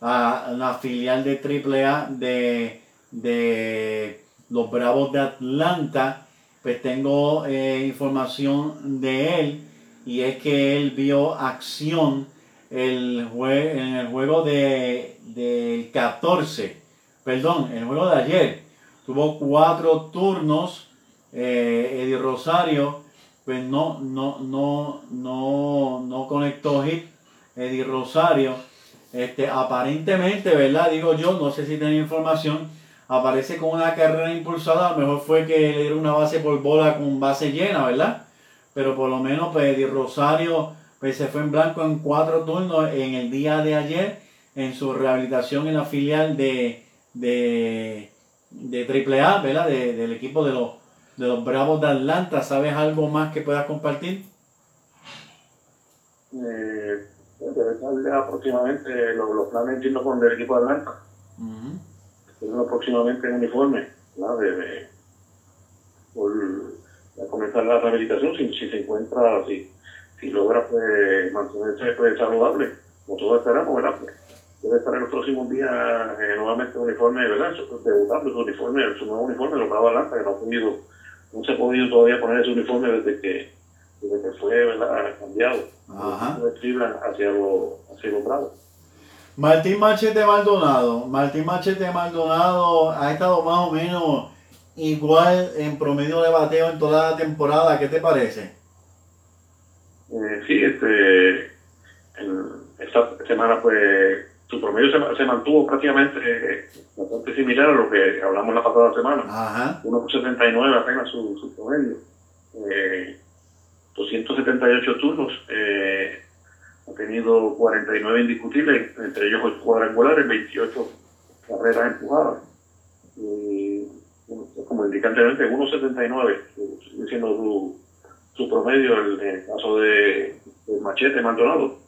a la filial de AAA de, de los Bravos de Atlanta. Pues tengo eh, información de él y es que él vio acción el jue en el juego de, del 14, perdón, el juego de ayer. Tuvo cuatro turnos. Eh, Eddie Rosario, pues no, no, no, no, no conectó hit. Eddie Rosario, este, aparentemente, ¿verdad? Digo yo, no sé si tenía información, aparece con una carrera impulsada, mejor fue que le dieron una base por bola con base llena, ¿verdad? Pero por lo menos, pues Rosario pues se fue en blanco en cuatro turnos en el día de ayer en su rehabilitación en la filial de, de, de AAA, ¿verdad? De, del equipo de los, de los Bravos de Atlanta. ¿Sabes algo más que puedas compartir? Eh, debe estar aproximadamente los, los planes entiendo con el equipo de Atlanta. Uh próximamente en uniforme, ¿verdad? De, de, por a comenzar la rehabilitación si, si se encuentra así si logra pues, mantenerse pues, saludable, como todos esperamos, ¿verdad? Pues, debe estar en los próximos días eh, nuevamente uniforme, ¿verdad? Debutando su uniforme, su nuevo uniforme, lo Bravo Atlanta, que no ha podido, no se ha podido todavía poner ese uniforme desde que, desde que fue, ¿verdad? Cambiado. Ajá. hacia lo Bravos. Martín Machete Maldonado. Martín Machete Maldonado ha estado más o menos igual en promedio de bateo en toda la temporada. ¿Qué te parece? Eh, sí, este, esta semana pues su promedio se, se mantuvo prácticamente eh, bastante similar a lo que hablamos la pasada semana. Ajá. 1.79 apenas su, su promedio. Eh, 278 turnos. Eh, ha tenido 49 indiscutibles, entre ellos 8 cuadrangulares, 28 carreras empujadas. Y, como indicantemente, 1.79, sigue siendo su su promedio en el caso de, de Machete Maldonado,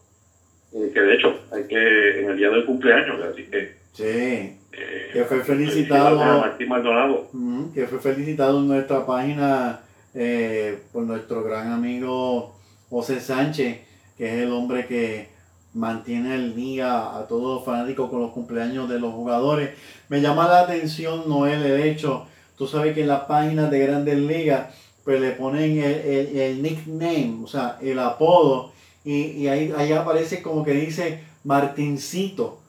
eh, que de hecho hay que en el día del cumpleaños, así que sí, eh, que fue felicitado Martín Maldonado, que fue felicitado en nuestra página eh, por nuestro gran amigo José Sánchez, que es el hombre que mantiene el día a todos los fanáticos con los cumpleaños de los jugadores. Me llama la atención, Noel, el hecho, tú sabes que en las páginas de Grandes Ligas pues le ponen el, el, nickname, o sea, el apodo, y, y ahí, ahí, aparece como que dice Martincito.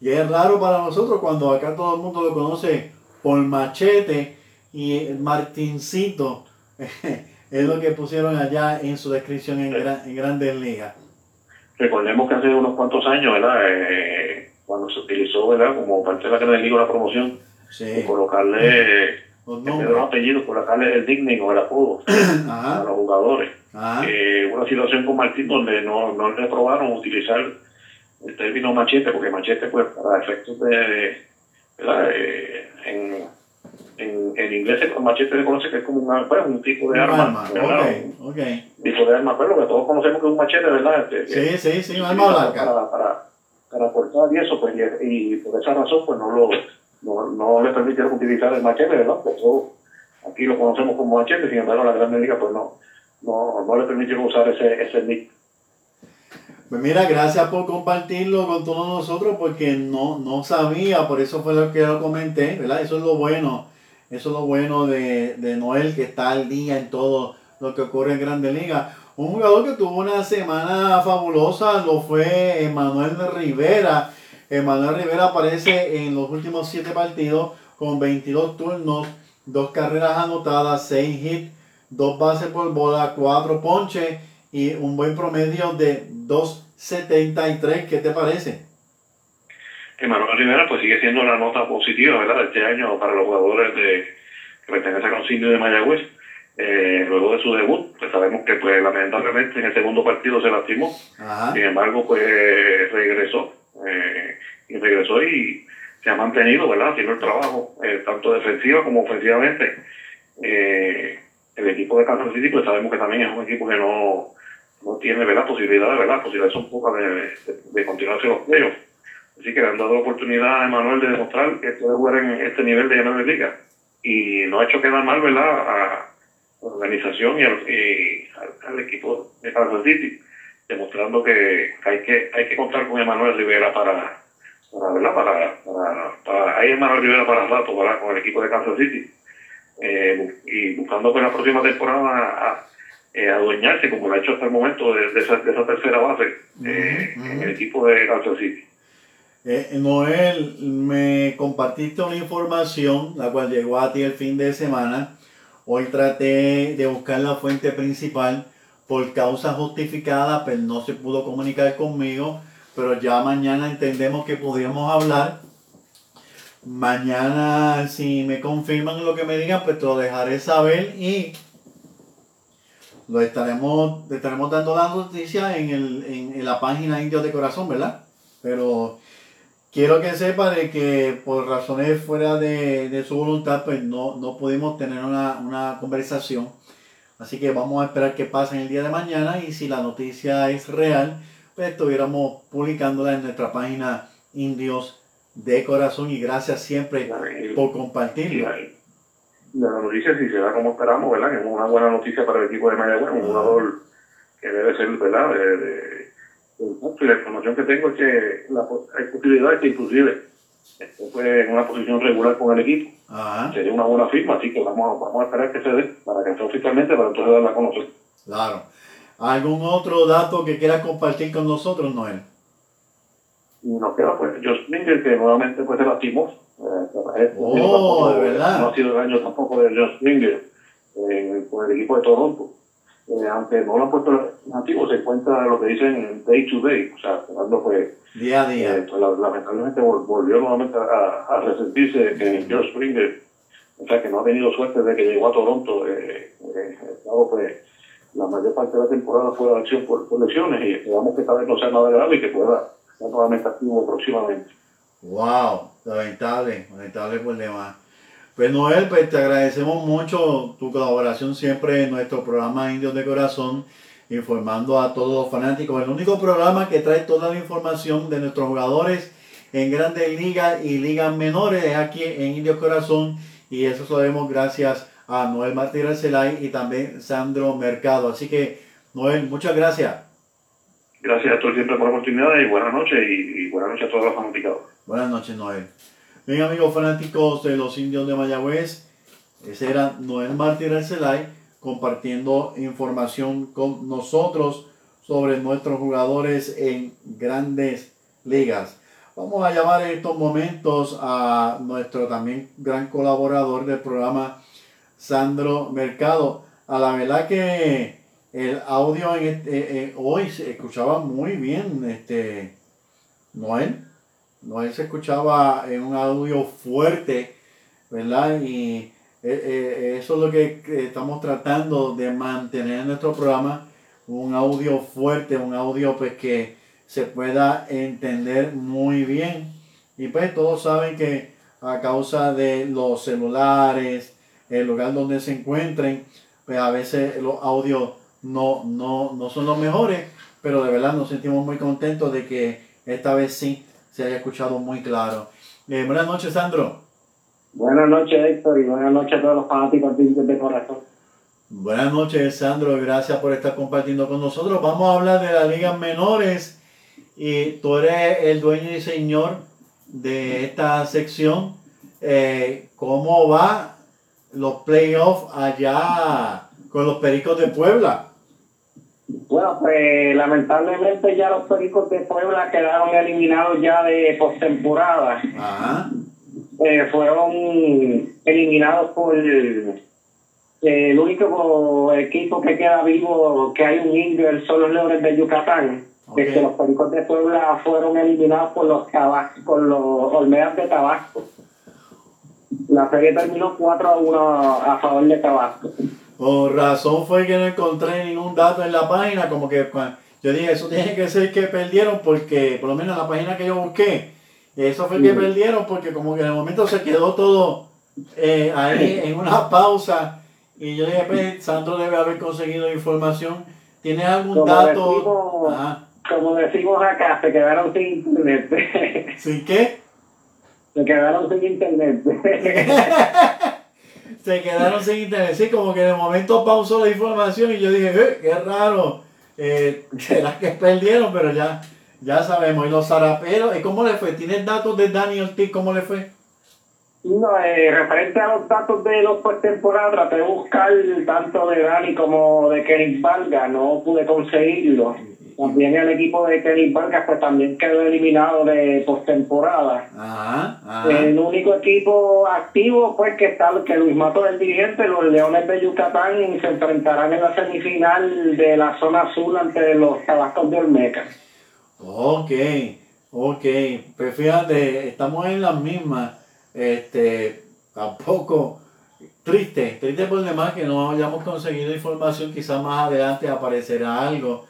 Y es raro para nosotros cuando acá todo el mundo lo conoce por machete y el Martincito [laughs] es lo que pusieron allá en su descripción en, en Grandes Ligas. Recordemos que hace unos cuantos años, ¿verdad? Eh, cuando se utilizó, ¿verdad? Como parte de la Grandes Ligas la promoción, sí. colocarle los nombres. los apellidos, colocarle el nickname o el apodo [clears throat] a los jugadores. Eh, una situación con Martín donde no, no le aprobaron utilizar el término machete, porque machete, pues, para efectos de. ¿verdad? Eh, en, en, en, inglés el machete se conoce que es como un, pues, un tipo de un arma. arma. Okay, okay. Un tipo de arma, pero que todos conocemos que es un machete, ¿verdad? Este, sí, sí, sí, un arma blanca. Para, para, para cortar y eso, pues, y, y por esa razón, pues no lo no, no le permitieron utilizar el machete, ¿verdad? Pues aquí lo conocemos como machete, sin embargo la Gran Liga pues no, no, no le permitieron usar ese, ese nick. Pues mira, gracias por compartirlo con todos nosotros porque no, no sabía, por eso fue lo que lo comenté, ¿verdad? Eso es lo bueno, eso es lo bueno de, de Noel que está al día en todo lo que ocurre en Grande Liga. Un jugador que tuvo una semana fabulosa lo fue Emanuel Rivera, Emanuel Rivera aparece en los últimos 7 partidos con 22 turnos, 2 carreras anotadas, 6 hits, 2 bases por bola, 4 ponches y un buen promedio de 2.73. ¿Qué te parece? Emanuel Rivera pues sigue siendo la nota positiva, ¿verdad? Este año para los jugadores de, que pertenecen a indios de Mayagüez. eh, luego de su debut, pues sabemos que pues lamentablemente en el segundo partido se lastimó, Ajá. sin embargo pues regresó, eh, y regresó y se ha mantenido, ¿verdad? Haciendo el trabajo, eh, tanto defensiva como ofensivamente. Eh, el equipo de Kansas City pues sabemos que también es un equipo que no, no tiene, ¿verdad? Posibilidades, ¿verdad? Posibilidades son pocas de, de, de continuar hacia los playoffs. Así que le han dado la oportunidad a Emanuel de demostrar que puede jugar en este nivel de Grandes Ligas. Y no ha hecho quedar mal, ¿verdad? A, la organización y al, y al, al equipo de Kansas City, demostrando que hay que hay que contar con Emanuel Rivera para, para, ¿verdad? para, para, para hay Emanuel Rivera para rato ¿verdad? con el equipo de Kansas City. Eh, y buscando pues la próxima temporada a, eh, adueñarse, como lo ha hecho hasta el momento, de, de, esa, de esa tercera base eh, en el equipo de Kansas City. Eh, Noel, me compartiste una información, la cual llegó a ti el fin de semana. Hoy traté de buscar la fuente principal por causa justificada, pero no se pudo comunicar conmigo. Pero ya mañana entendemos que podríamos hablar. Mañana, si me confirman lo que me digan, pues te lo dejaré saber y lo estaremos, estaremos dando la noticia en, el, en, en la página Indios de Corazón, ¿verdad? Pero quiero que sepa de que por razones fuera de, de su voluntad, pues no, no pudimos tener una, una, conversación. Así que vamos a esperar que pase en el día de mañana y si la noticia es real, pues estuviéramos publicándola en nuestra página Indios de Corazón y gracias siempre por compartirlo. La noticia, si se da como esperamos, ¿verdad? Que es una buena noticia para el equipo de Mayagüez, un jugador que debe ser, ¿verdad? De, de, y la información que tengo es que la, hay posibilidades que inclusive esté pues, en una posición regular con el equipo. Ajá. Sería una buena firma, así que vamos, vamos a esperar que se dé para que sea oficialmente, para entonces darla a conocer. Claro. ¿Algún otro dato que quieras compartir con nosotros, Noel? Y nos queda pues Josh que nuevamente pues se lastimó. Eh, oh, tampoco, de verdad. No ha sido el año tampoco de Josh Minger eh, con el equipo de Toronto. Eh, aunque no lo han puesto nativo, se encuentra lo que dicen day to day, o sea, jugando pues día a día. Eh, pues, lamentablemente volvió nuevamente a, a resentirse que George Springer, o sea, que no ha tenido suerte de que llegó a Toronto, eh, eh, estado, pues, la mayor parte de la temporada fue de acción por, por lesiones y esperamos que esta vez no sea nada grave y que pueda estar nuevamente activo próximamente. Wow, lamentable, lamentable problema. Pues Noel, pues te agradecemos mucho tu colaboración siempre en nuestro programa Indios de Corazón, informando a todos los fanáticos. El único programa que trae toda la información de nuestros jugadores en grandes ligas y ligas menores es aquí en Indios Corazón y eso sabemos gracias a Noel Martínez Celay y también Sandro Mercado. Así que Noel, muchas gracias. Gracias a todos siempre por la oportunidad y buenas noches y, y buenas noches a todos los fanáticos. Buenas noches, Noel. Bien, amigos fanáticos de los indios de Mayagüez, ese era Noel Martínez Celay compartiendo información con nosotros sobre nuestros jugadores en grandes ligas. Vamos a llamar en estos momentos a nuestro también gran colaborador del programa, Sandro Mercado. A la verdad que el audio en este, eh, hoy se escuchaba muy bien, este, Noel. Noel se escuchaba en un audio fuerte, ¿verdad? Y eh, eh, eso es lo que estamos tratando de mantener en nuestro programa, un audio fuerte, un audio pues que se pueda entender muy bien. Y pues todos saben que a causa de los celulares, el lugar donde se encuentren, pues a veces los audios no, no, no son los mejores, pero de verdad nos sentimos muy contentos de que esta vez sí se haya escuchado muy claro. Eh, buenas noches, Sandro. Buenas noches, Héctor, y buenas noches a todos los fanáticos de corazón. Buenas noches, Sandro. Gracias por estar compartiendo con nosotros. Vamos a hablar de las ligas menores. Y tú eres el dueño y señor de esta sección. Eh, ¿Cómo va los playoffs allá con los Pericos de Puebla? Bueno, pues lamentablemente ya los Pericos de Puebla quedaron eliminados ya de postemporada. Ajá. Eh, fueron eliminados por el, el, único equipo que queda vivo que hay un indio, son los Leones de Yucatán. Okay. Que los Pericos de Puebla fueron eliminados por los tabasco, por los Olmedas de Tabasco. La serie terminó 4 a 1 a favor de Tabasco. Por razón fue que no encontré ningún dato en la página, como que yo dije, eso tiene que ser que perdieron porque, por lo menos en la página que yo busqué, eso fue que perdieron porque como que en el momento se quedó todo eh, ahí [laughs] en una pausa y yo dije, pues, Sandro debe haber conseguido información. ¿Tienes algún Como dato? decimos- Ajá. Como decimos acá, se quedaron sin internet. ¿Sin qué? se quedaron sin internet. [laughs] se quedaron sin internet. Sí, como que el momento pausó la información y yo dije, eh, qué raro. Eh, será que perdieron, pero ya, ya sabemos. Y los zaraperos, ¿y cómo le fue? ¿Tienes datos de Dani Ortiz? ¿Cómo le fue? No, eh, referente a los datos de los postemporadas, traté de buscar tanto de Dani como de Kenny Vargas, no pude conseguirlo. También el equipo de Kenny Vargas pues también quedó eliminado de postemporada. Ajá, ajá. El único equipo activo pues que está que Luis Mato es el dirigente, los Leones de Yucatán y se enfrentarán en la semifinal de la zona azul ante los Tabascos de Olmeca. Ok, ok. Pues fíjate, estamos en las mismas. Este, tampoco triste, triste por demás que no hayamos conseguido información. Quizás más adelante aparecerá algo.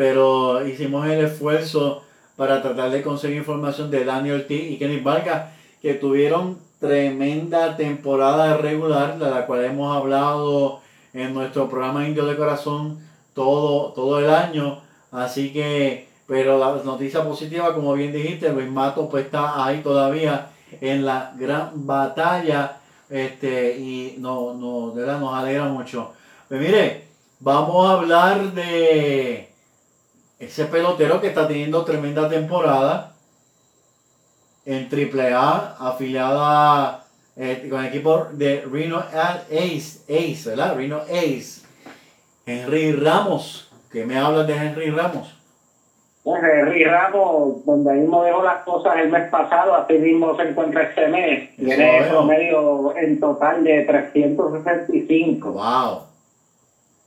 Pero hicimos el esfuerzo para tratar de conseguir información de Dani Ortiz y Kenny Vargas, que tuvieron tremenda temporada regular, de la cual hemos hablado en nuestro programa Indio de Corazón todo, todo el año. Así que, pero la noticia positiva, como bien dijiste, Luis Mato pues está ahí todavía en la gran batalla este, y no, no, de verdad nos alegra mucho. Pues mire, vamos a hablar de ese pelotero que está teniendo tremenda temporada en AAA, afiliada eh, con el equipo de Reno Ace, Ace, ¿verdad? Reno Ace. Henry Ramos, que me hablas de Henry Ramos. Pues Henry Ramos, donde mismo dejó las cosas el mes pasado, así mismo se encuentra este mes. Tiene promedio en total de 365. Wow.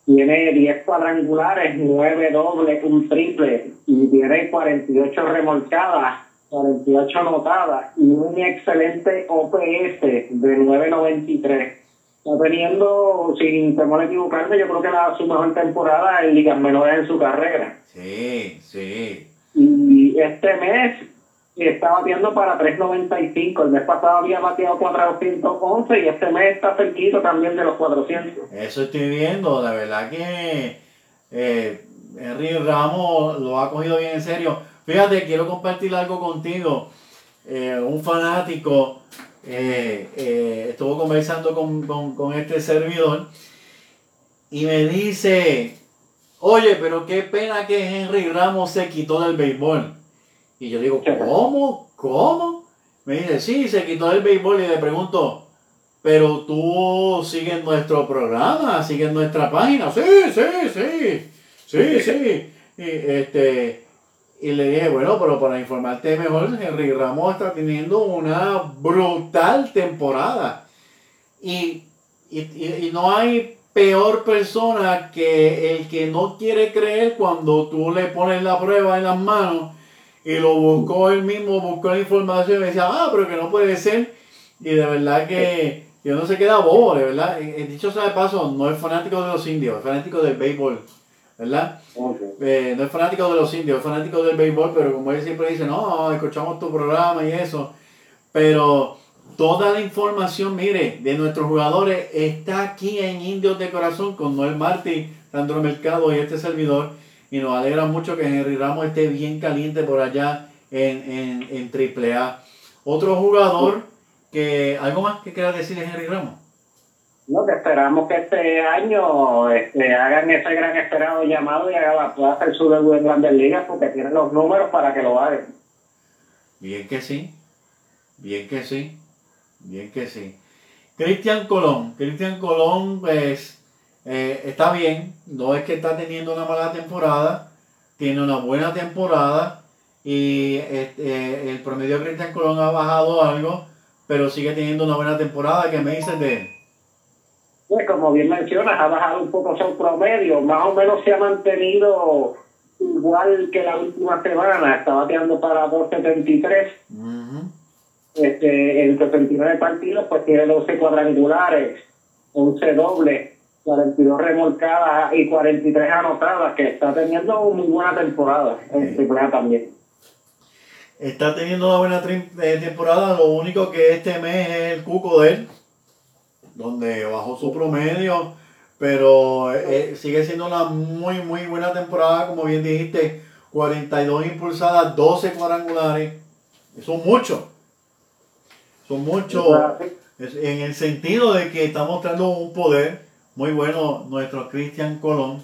Tiene 10 cuadrangulares, 9 dobles, un triple y tiene 48 remolcadas, 48 anotadas y un excelente OPS de 993. Está teniendo, sin temor a equivocarme, yo creo que la su mejor temporada en ligas menores en su carrera. Sí, sí. Y este mes está bateando para 3.95. El mes pasado había bateado 411 y este mes está cerquito también de los 400. Eso estoy viendo, la verdad que eh, Henry Ramos lo ha cogido bien en serio. Fíjate, quiero compartir algo contigo. Eh, un fanático eh, estuvo conversando con, con- con este servidor y me dice, oye, pero qué pena que Henry Ramos se quitó del béisbol. Y yo digo, ¿cómo? ¿Cómo? Me dice, sí, se quitó del béisbol y le pregunto, pero tú sigues nuestro programa, sigues nuestra página. Sí, sí, sí, sí, sí. Y, este, y le dije, bueno, pero para informarte mejor, Henry Ramos está teniendo una brutal temporada. Y, y, y- y no hay peor persona que el que no quiere creer cuando tú le pones la prueba en las manos y lo buscó él mismo, buscó la información y me decía, ah, pero que no puede ser. Y de verdad que yo no se queda bobo, de verdad. Eh, eh, Dicho sea de paso, no es fanático de los indios, es fanático del béisbol, ¿verdad? Eh, no es fanático de los indios, es fanático del béisbol, pero como él siempre dice, no, escuchamos tu programa y eso. Pero toda la información, mire, de nuestros jugadores está aquí en Indios de Corazón con Noel Martí, Sandro Mercado y este servidor. Y nos alegra mucho que Henry Ramos esté bien caliente por allá en, en, en AAA. Otro jugador que, ¿algo más que quiera decir de Henry Ramos? No, que esperamos que este año este, hagan ese gran esperado llamado y haga la, pueda hacer su debut en Grandes Ligas porque tienen los números para que lo hagan. Bien que sí, bien que sí, bien que sí. Cristian Colón, Cristian Colón pues eh, está bien, no es que está teniendo una mala temporada, tiene una buena temporada y este, el promedio de Cristian Colón ha bajado algo, pero sigue teniendo una buena temporada. ¿Qué me dices de él? Pues como bien mencionas, ha bajado un poco su promedio, más o menos se ha mantenido igual que la última semana, está bateando para 2.73. Este, en 79 partidos, pues tiene 12 cuadrangulares, 11 dobles, 42 remolcadas y 43 anotadas, que está teniendo una muy buena temporada en AAA también. Está teniendo una buena eh, temporada, lo único que este mes es el cuco de él, donde bajó su promedio, pero eh, eh, sigue siendo una muy, muy buena temporada, como bien dijiste, 42 impulsadas, 12 cuadrangulares, son muchos, son muchos, en el sentido de que está mostrando un poder muy bueno nuestro Cristian Colón,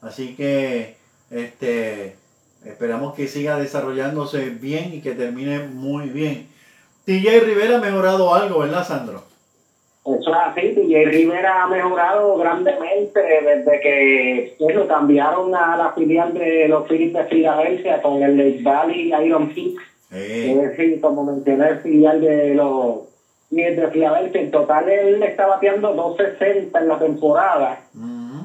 así que este esperamos que siga desarrollándose bien y que termine muy bien. TJ Rivera ha mejorado algo, ¿verdad, Sandro? Eso es así, TJ Rivera ha mejorado grandemente desde que lo cambiaron a la filial de los Phillies de Filadelfia con el Lake Valley Iron Kicks. Es decir, como mencioné, el filial de los De Filadelfia. En total, él está bateando 260 en la temporada,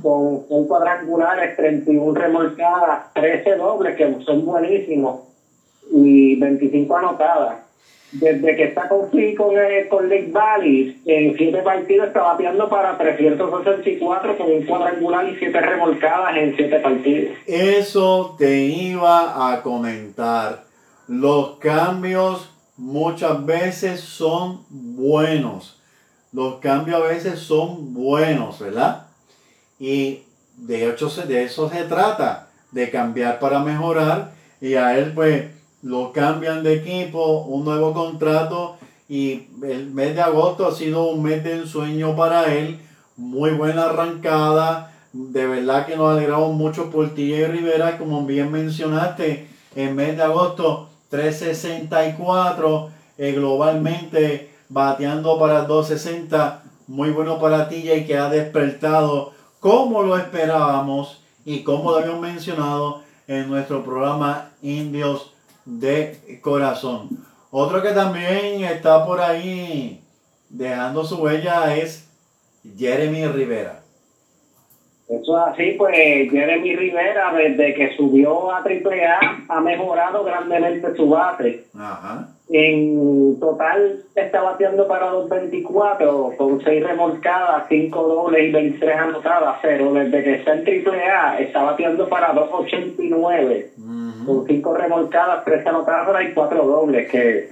con un cuadrangulares, 31 remolcadas, 13 dobles, que son buenísimos, y 25 anotadas. Desde que está con, con, eh, con Lake Valley, en 7 partidos está bateando para 364 con un cuadrangular y 7 remolcadas en 7 partidos. Eso te iba a comentar. Los cambios muchas veces son buenos. Los cambios a veces son buenos, ¿verdad? Y de hecho de eso se trata, de cambiar para mejorar. Y a él pues lo cambian de equipo, un nuevo contrato. Y el mes de agosto ha sido un mes de ensueño para él. Muy buena arrancada. De verdad que nos alegramos mucho por TJ Rivera, como bien mencionaste, en mes de agosto 364, eh, globalmente bateando para 260, muy bueno para TJ que ha despertado como lo esperábamos y como lo habíamos mencionado en nuestro programa Indios de Corazón. Otro que también está por ahí dejando su huella es Jeremy Rivera. Eso es así, pues Jeremy Rivera, desde que subió a AAA, ha mejorado grandemente su bate. Ajá. En total está bateando para 2.24 con 6 remolcadas, 5 dobles y 23 anotadas, pero desde que está en AAA está bateando para 2.89 con 5 remolcadas, 3 anotadas y 4 dobles, que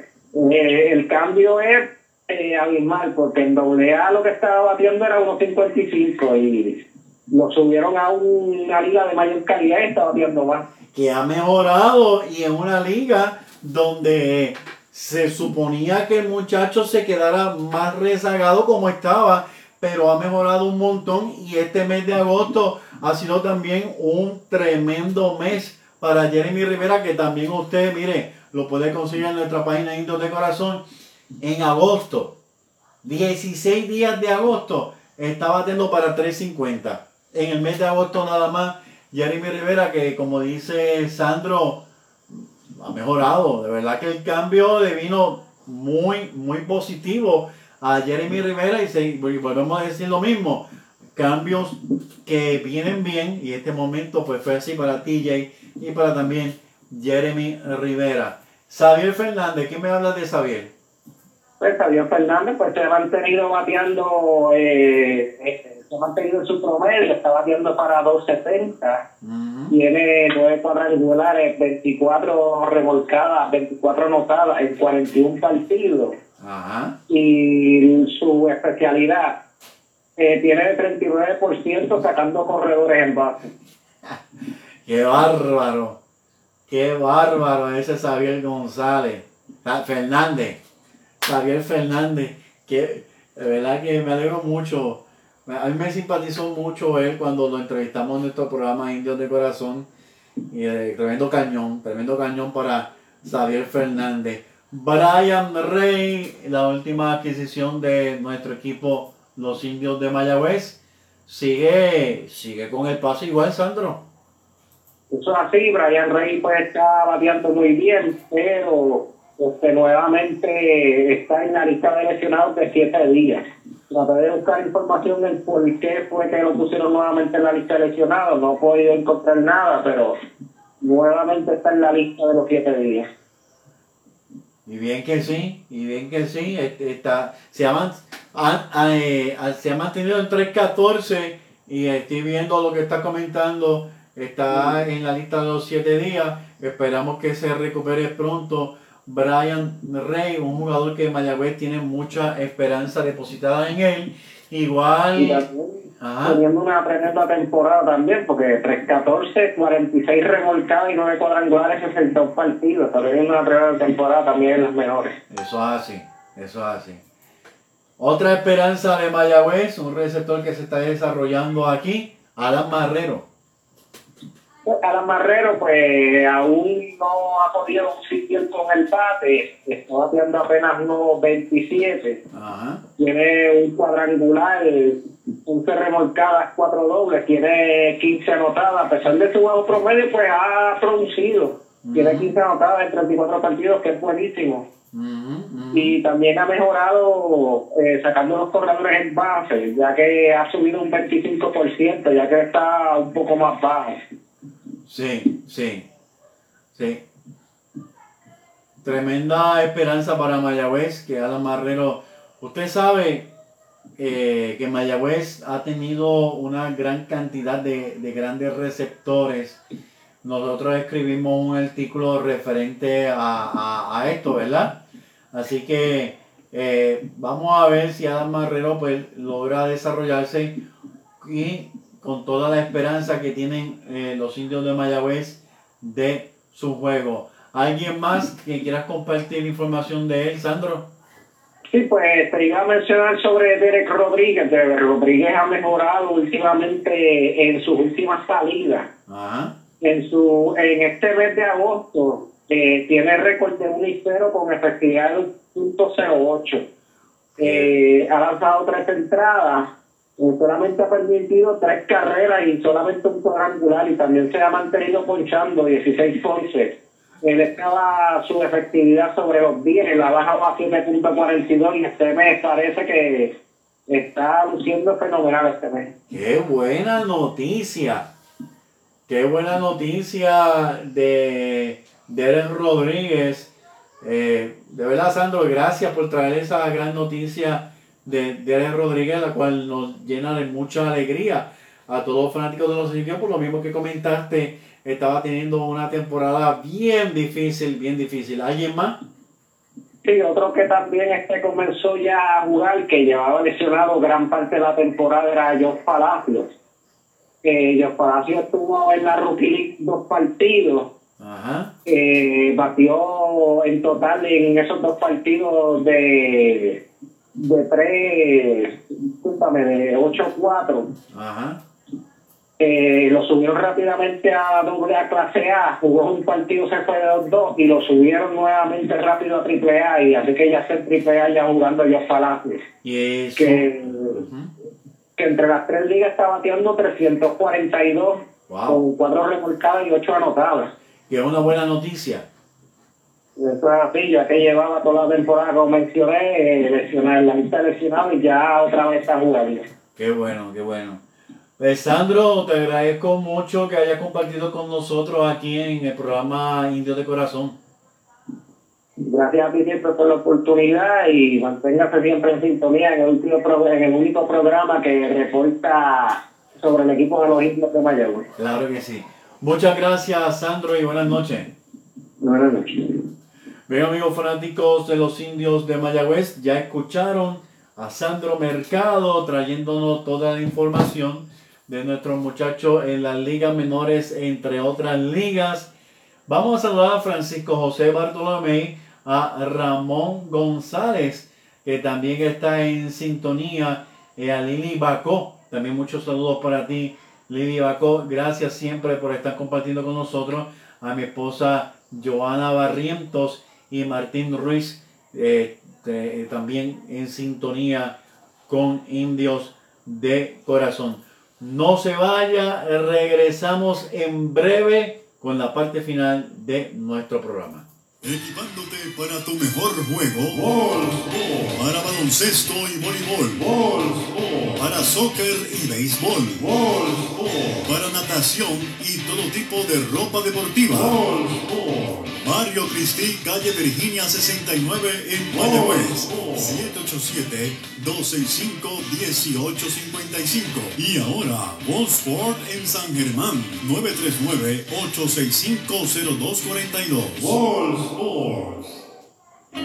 eh, el cambio es eh, abismal, porque en AA lo que estaba batiendo era 1.55 y lo subieron a una liga de mayor calidad y está batiendo más. que ha mejorado y en una liga donde se suponía que el muchacho se quedara más rezagado como estaba, pero ha mejorado un montón y este mes de agosto ha sido también un tremendo mes para Jeremy Rivera que también usted, mire, lo puede conseguir en nuestra página Indios de Corazón en agosto. 16 días de agosto está batiendo para 350. En el mes de agosto nada más, Jeremy Rivera, que como dice Sandro, ha mejorado. De verdad que el cambio le vino muy, muy positivo a Jeremy Rivera y, se, volvemos a decir lo mismo. Cambios que vienen bien y este momento pues fue así para TJ y para también Jeremy Rivera. Xavier Fernández, ¿qué me hablas de Xavier? Pues Javier Fernández pues se ha mantenido bateando, eh, eh, ha mantenido en su promedio, está bateando para 270, tiene 9 cuadrangulares, 24 remolcadas, 24 anotadas en 41 partidos Ajá. y su especialidad eh, tiene el 39% sacando corredores en base. [laughs] Qué bárbaro. Qué bárbaro ese Xavier González. Ah, Fernández. Xavier Fernández. Que de verdad que me alegro mucho. A mí me simpatizó mucho él cuando lo entrevistamos en nuestro programa Indios de Corazón. Y eh, tremendo cañón, tremendo cañón para Xavier Fernández. Brian Rey, la última adquisición de nuestro equipo, los Indios de Mayagüez. Sigue, sigue con el paso igual, Sandro. Eso es así, Brian Rey pues está bateando muy bien, pero este, nuevamente está en la lista de lesionados de siete días. Traté de buscar información del por qué fue que lo pusieron nuevamente en la lista de lesionados, no he podido encontrar nada, pero nuevamente está en la lista de los siete días. Y bien que sí, y bien que sí, este, está, se, ha, ha- eh, ha- se ha mantenido en 3.14 y estoy viendo lo que está comentando. Está en la lista de los siete días. Esperamos que se recupere pronto. Brian Rey, un jugador que Mayagüez tiene mucha esperanza depositada en él. Igual. Y también teniendo una tremenda temporada también, porque 3-14, 46 remolcadas y 9 cuadrangulares, 62 partidos. Está teniendo una tremenda temporada también en las mejores. Eso es así, eso es así. Otra esperanza de Mayagüez, un receptor que se está desarrollando aquí, Alan Marrero. Alan Marrero, pues aún no ha podido conseguir con el bate, está bateando apenas unos 27. Tiene un cuadrangular, un remolcadas, cuatro dobles, tiene 15 anotadas. A pesar de su bajo promedio, pues ha producido. Tiene 15 anotadas en 34 partidos, que es buenísimo. Y también ha mejorado eh, sacando los corredores en base, ya que ha subido un 25%, ya que está un poco más bajo. Sí, sí, sí. Tremenda esperanza para Mayagüez, que Alan Marrero, usted sabe eh, que Mayagüez ha tenido una gran cantidad de, de grandes receptores nosotros escribimos un artículo referente a, esto, ¿verdad? Así que eh, vamos a ver si Adam Marrero pues, logra desarrollarse y con toda la esperanza que tienen eh, los indios de Mayagüez de su juego. ¿Alguien más que quieras compartir información de él, Sandro? Sí, pues te iba a mencionar sobre Derek Rodríguez. Derek Rodríguez ha mejorado últimamente en sus últimas salidas. Ajá en su en este mes de agosto eh, tiene récord de 1 y 0 con efectividad de 1.08. Eh, ha lanzado tres entradas, solamente ha permitido tres carreras y solamente un cuadrangular y también se ha mantenido ponchando 16 ponches. Él estaba su efectividad sobre los 10, la baja a 7.42 y este mes parece que está luciendo fenomenal este mes. ¡Qué buena noticia! Qué buena noticia de Derek Rodríguez. Eh, de verdad, Sandro, gracias por traer esa gran noticia de Derek Rodríguez, la cual nos llena de mucha alegría a todos los fanáticos de los indios, por lo mismo que comentaste, estaba teniendo una temporada bien difícil, bien difícil. ¿Alguien más? Sí, otro que también este comenzó ya a jugar, que llevaba lesionado gran parte de la temporada, era Josh Palacios eh, Palacio estuvo en la Rookie dos partidos. Ajá. Eh, batió en total en esos dos partidos de de 3, discúlpame, de 8-4. Ajá. Eh, lo subieron rápidamente a doble A clase A, jugó un partido, se fue de 2-2 y lo subieron nuevamente rápido a triple A y así que ya está en triple A ya jugando los Palacios. Y eso. Que, que entre las tres ligas está bateando 342 con cuatro remolcadas y ocho anotadas. Y es una buena noticia. Eso es así, ya que llevaba toda la temporada, como mencioné, eh, la lista lesionada y ya otra vez está jugando. Qué bueno, qué bueno. Pues Sandro, te agradezco mucho que hayas compartido con nosotros aquí en el programa Indio de Corazón. Gracias a ti siempre por la oportunidad y manténgase siempre en sintonía en el, último en el único programa que reporta sobre el equipo de los indios de Mayagüez. Claro que sí. Muchas gracias, Sandro, y buenas noches. Buenas noches. Bien, amigos fanáticos de los indios de Mayagüez, ya escucharon a Sandro Mercado trayéndonos toda la información de nuestros muchachos en las ligas menores, entre otras ligas. Vamos a saludar a Francisco José Bartolomé a Ramón González, que también está en sintonía, a Lili Bacó. También muchos saludos para ti, Lili Bacó. Gracias siempre por estar compartiendo con nosotros. A mi esposa Joana Barrientos y Martín Ruiz, eh, también en sintonía con Indios de Corazón. No se vaya, regresamos en breve con la parte final de nuestro programa. Equipándote para tu mejor juego. Para baloncesto y voleibol. Para soccer y béisbol. Para natación y todo tipo de ropa deportiva. Mario Barrio Cristi, calle Virginia 69 en Mayagüez. 787-265-1855. Y ahora, Sport en San Germán. 939-865-0242. Sports.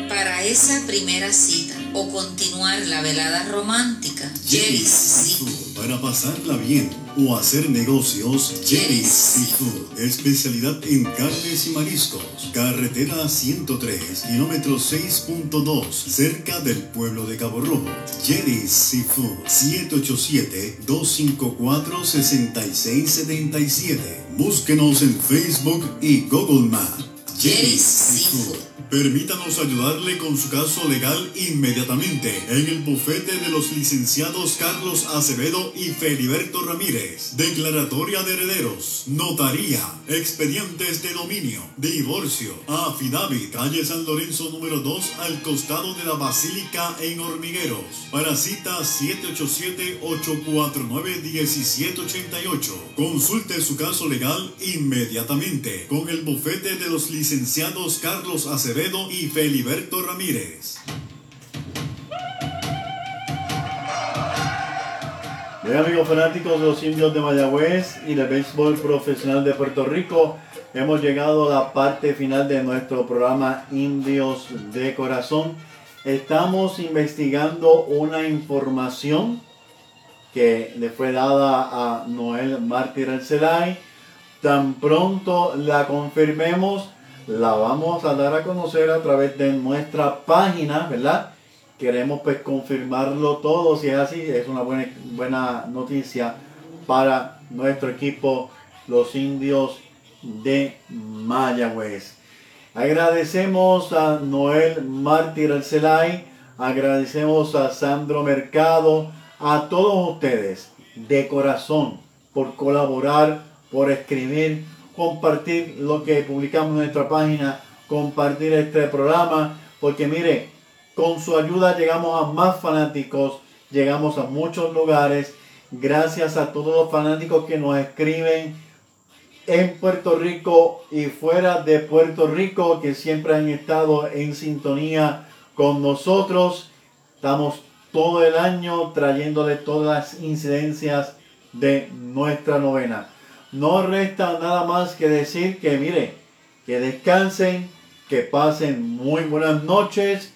Para esa primera cita o continuar la velada romántica, Jerry's. Para pasarla bien o hacer negocios, Jerry's Seafood. Especialidad en carnes y mariscos. Carretera 103, kilómetro 6.2, cerca del pueblo de Cabo Rojo. Jerry's Seafood. 787-254-6677. Búsquenos en Facebook y Google Maps. Jerry's Seafood. Permítanos ayudarle con su caso legal inmediatamente en el bufete de los licenciados Carlos Acevedo y Feliberto Ramírez. Declaratoria de herederos, notaría, expedientes de dominio, divorcio, affidavit, calle San Lorenzo número 2 al costado de la Basílica en Hormigueros. Para cita 787-849-1788. Consulte su caso legal inmediatamente con el bufete de los licenciados Carlos Acevedo y Feliberto Ramírez. Bien amigos fanáticos de los indios de Mayagüez y del béisbol profesional de Puerto Rico, hemos llegado a la parte final de nuestro programa Indios de Corazón. Estamos investigando una información que le fue dada a Noel Mártir Arcelay. Tan pronto la confirmemos, la vamos a dar a conocer a través de nuestra página, ¿verdad? Queremos pues confirmarlo todo, si es así, es una buena, buena noticia para nuestro equipo, los indios de Mayagüez. Agradecemos a Noel Mártir Arcelay, agradecemos a Sandro Mercado, a todos ustedes de corazón por colaborar, por escribir, compartir lo que publicamos en nuestra página, compartir este programa, porque mire, con su ayuda llegamos a más fanáticos, llegamos a muchos lugares, gracias a todos los fanáticos que nos escriben en Puerto Rico y fuera de Puerto Rico, que siempre han estado en sintonía con nosotros. Estamos todo el año trayéndole todas las incidencias de nuestra novena. No resta nada más que decir que mire, que descansen, que pasen muy buenas noches.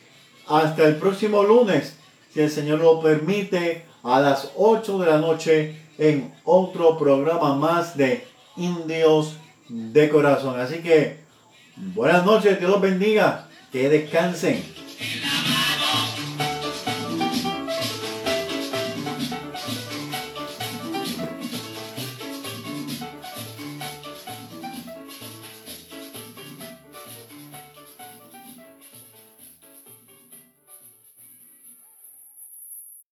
Hasta el próximo lunes, si el Señor lo permite, a las 8 de la noche en otro programa más de Indios de Corazón. Así que buenas noches, Dios los bendiga, que descansen.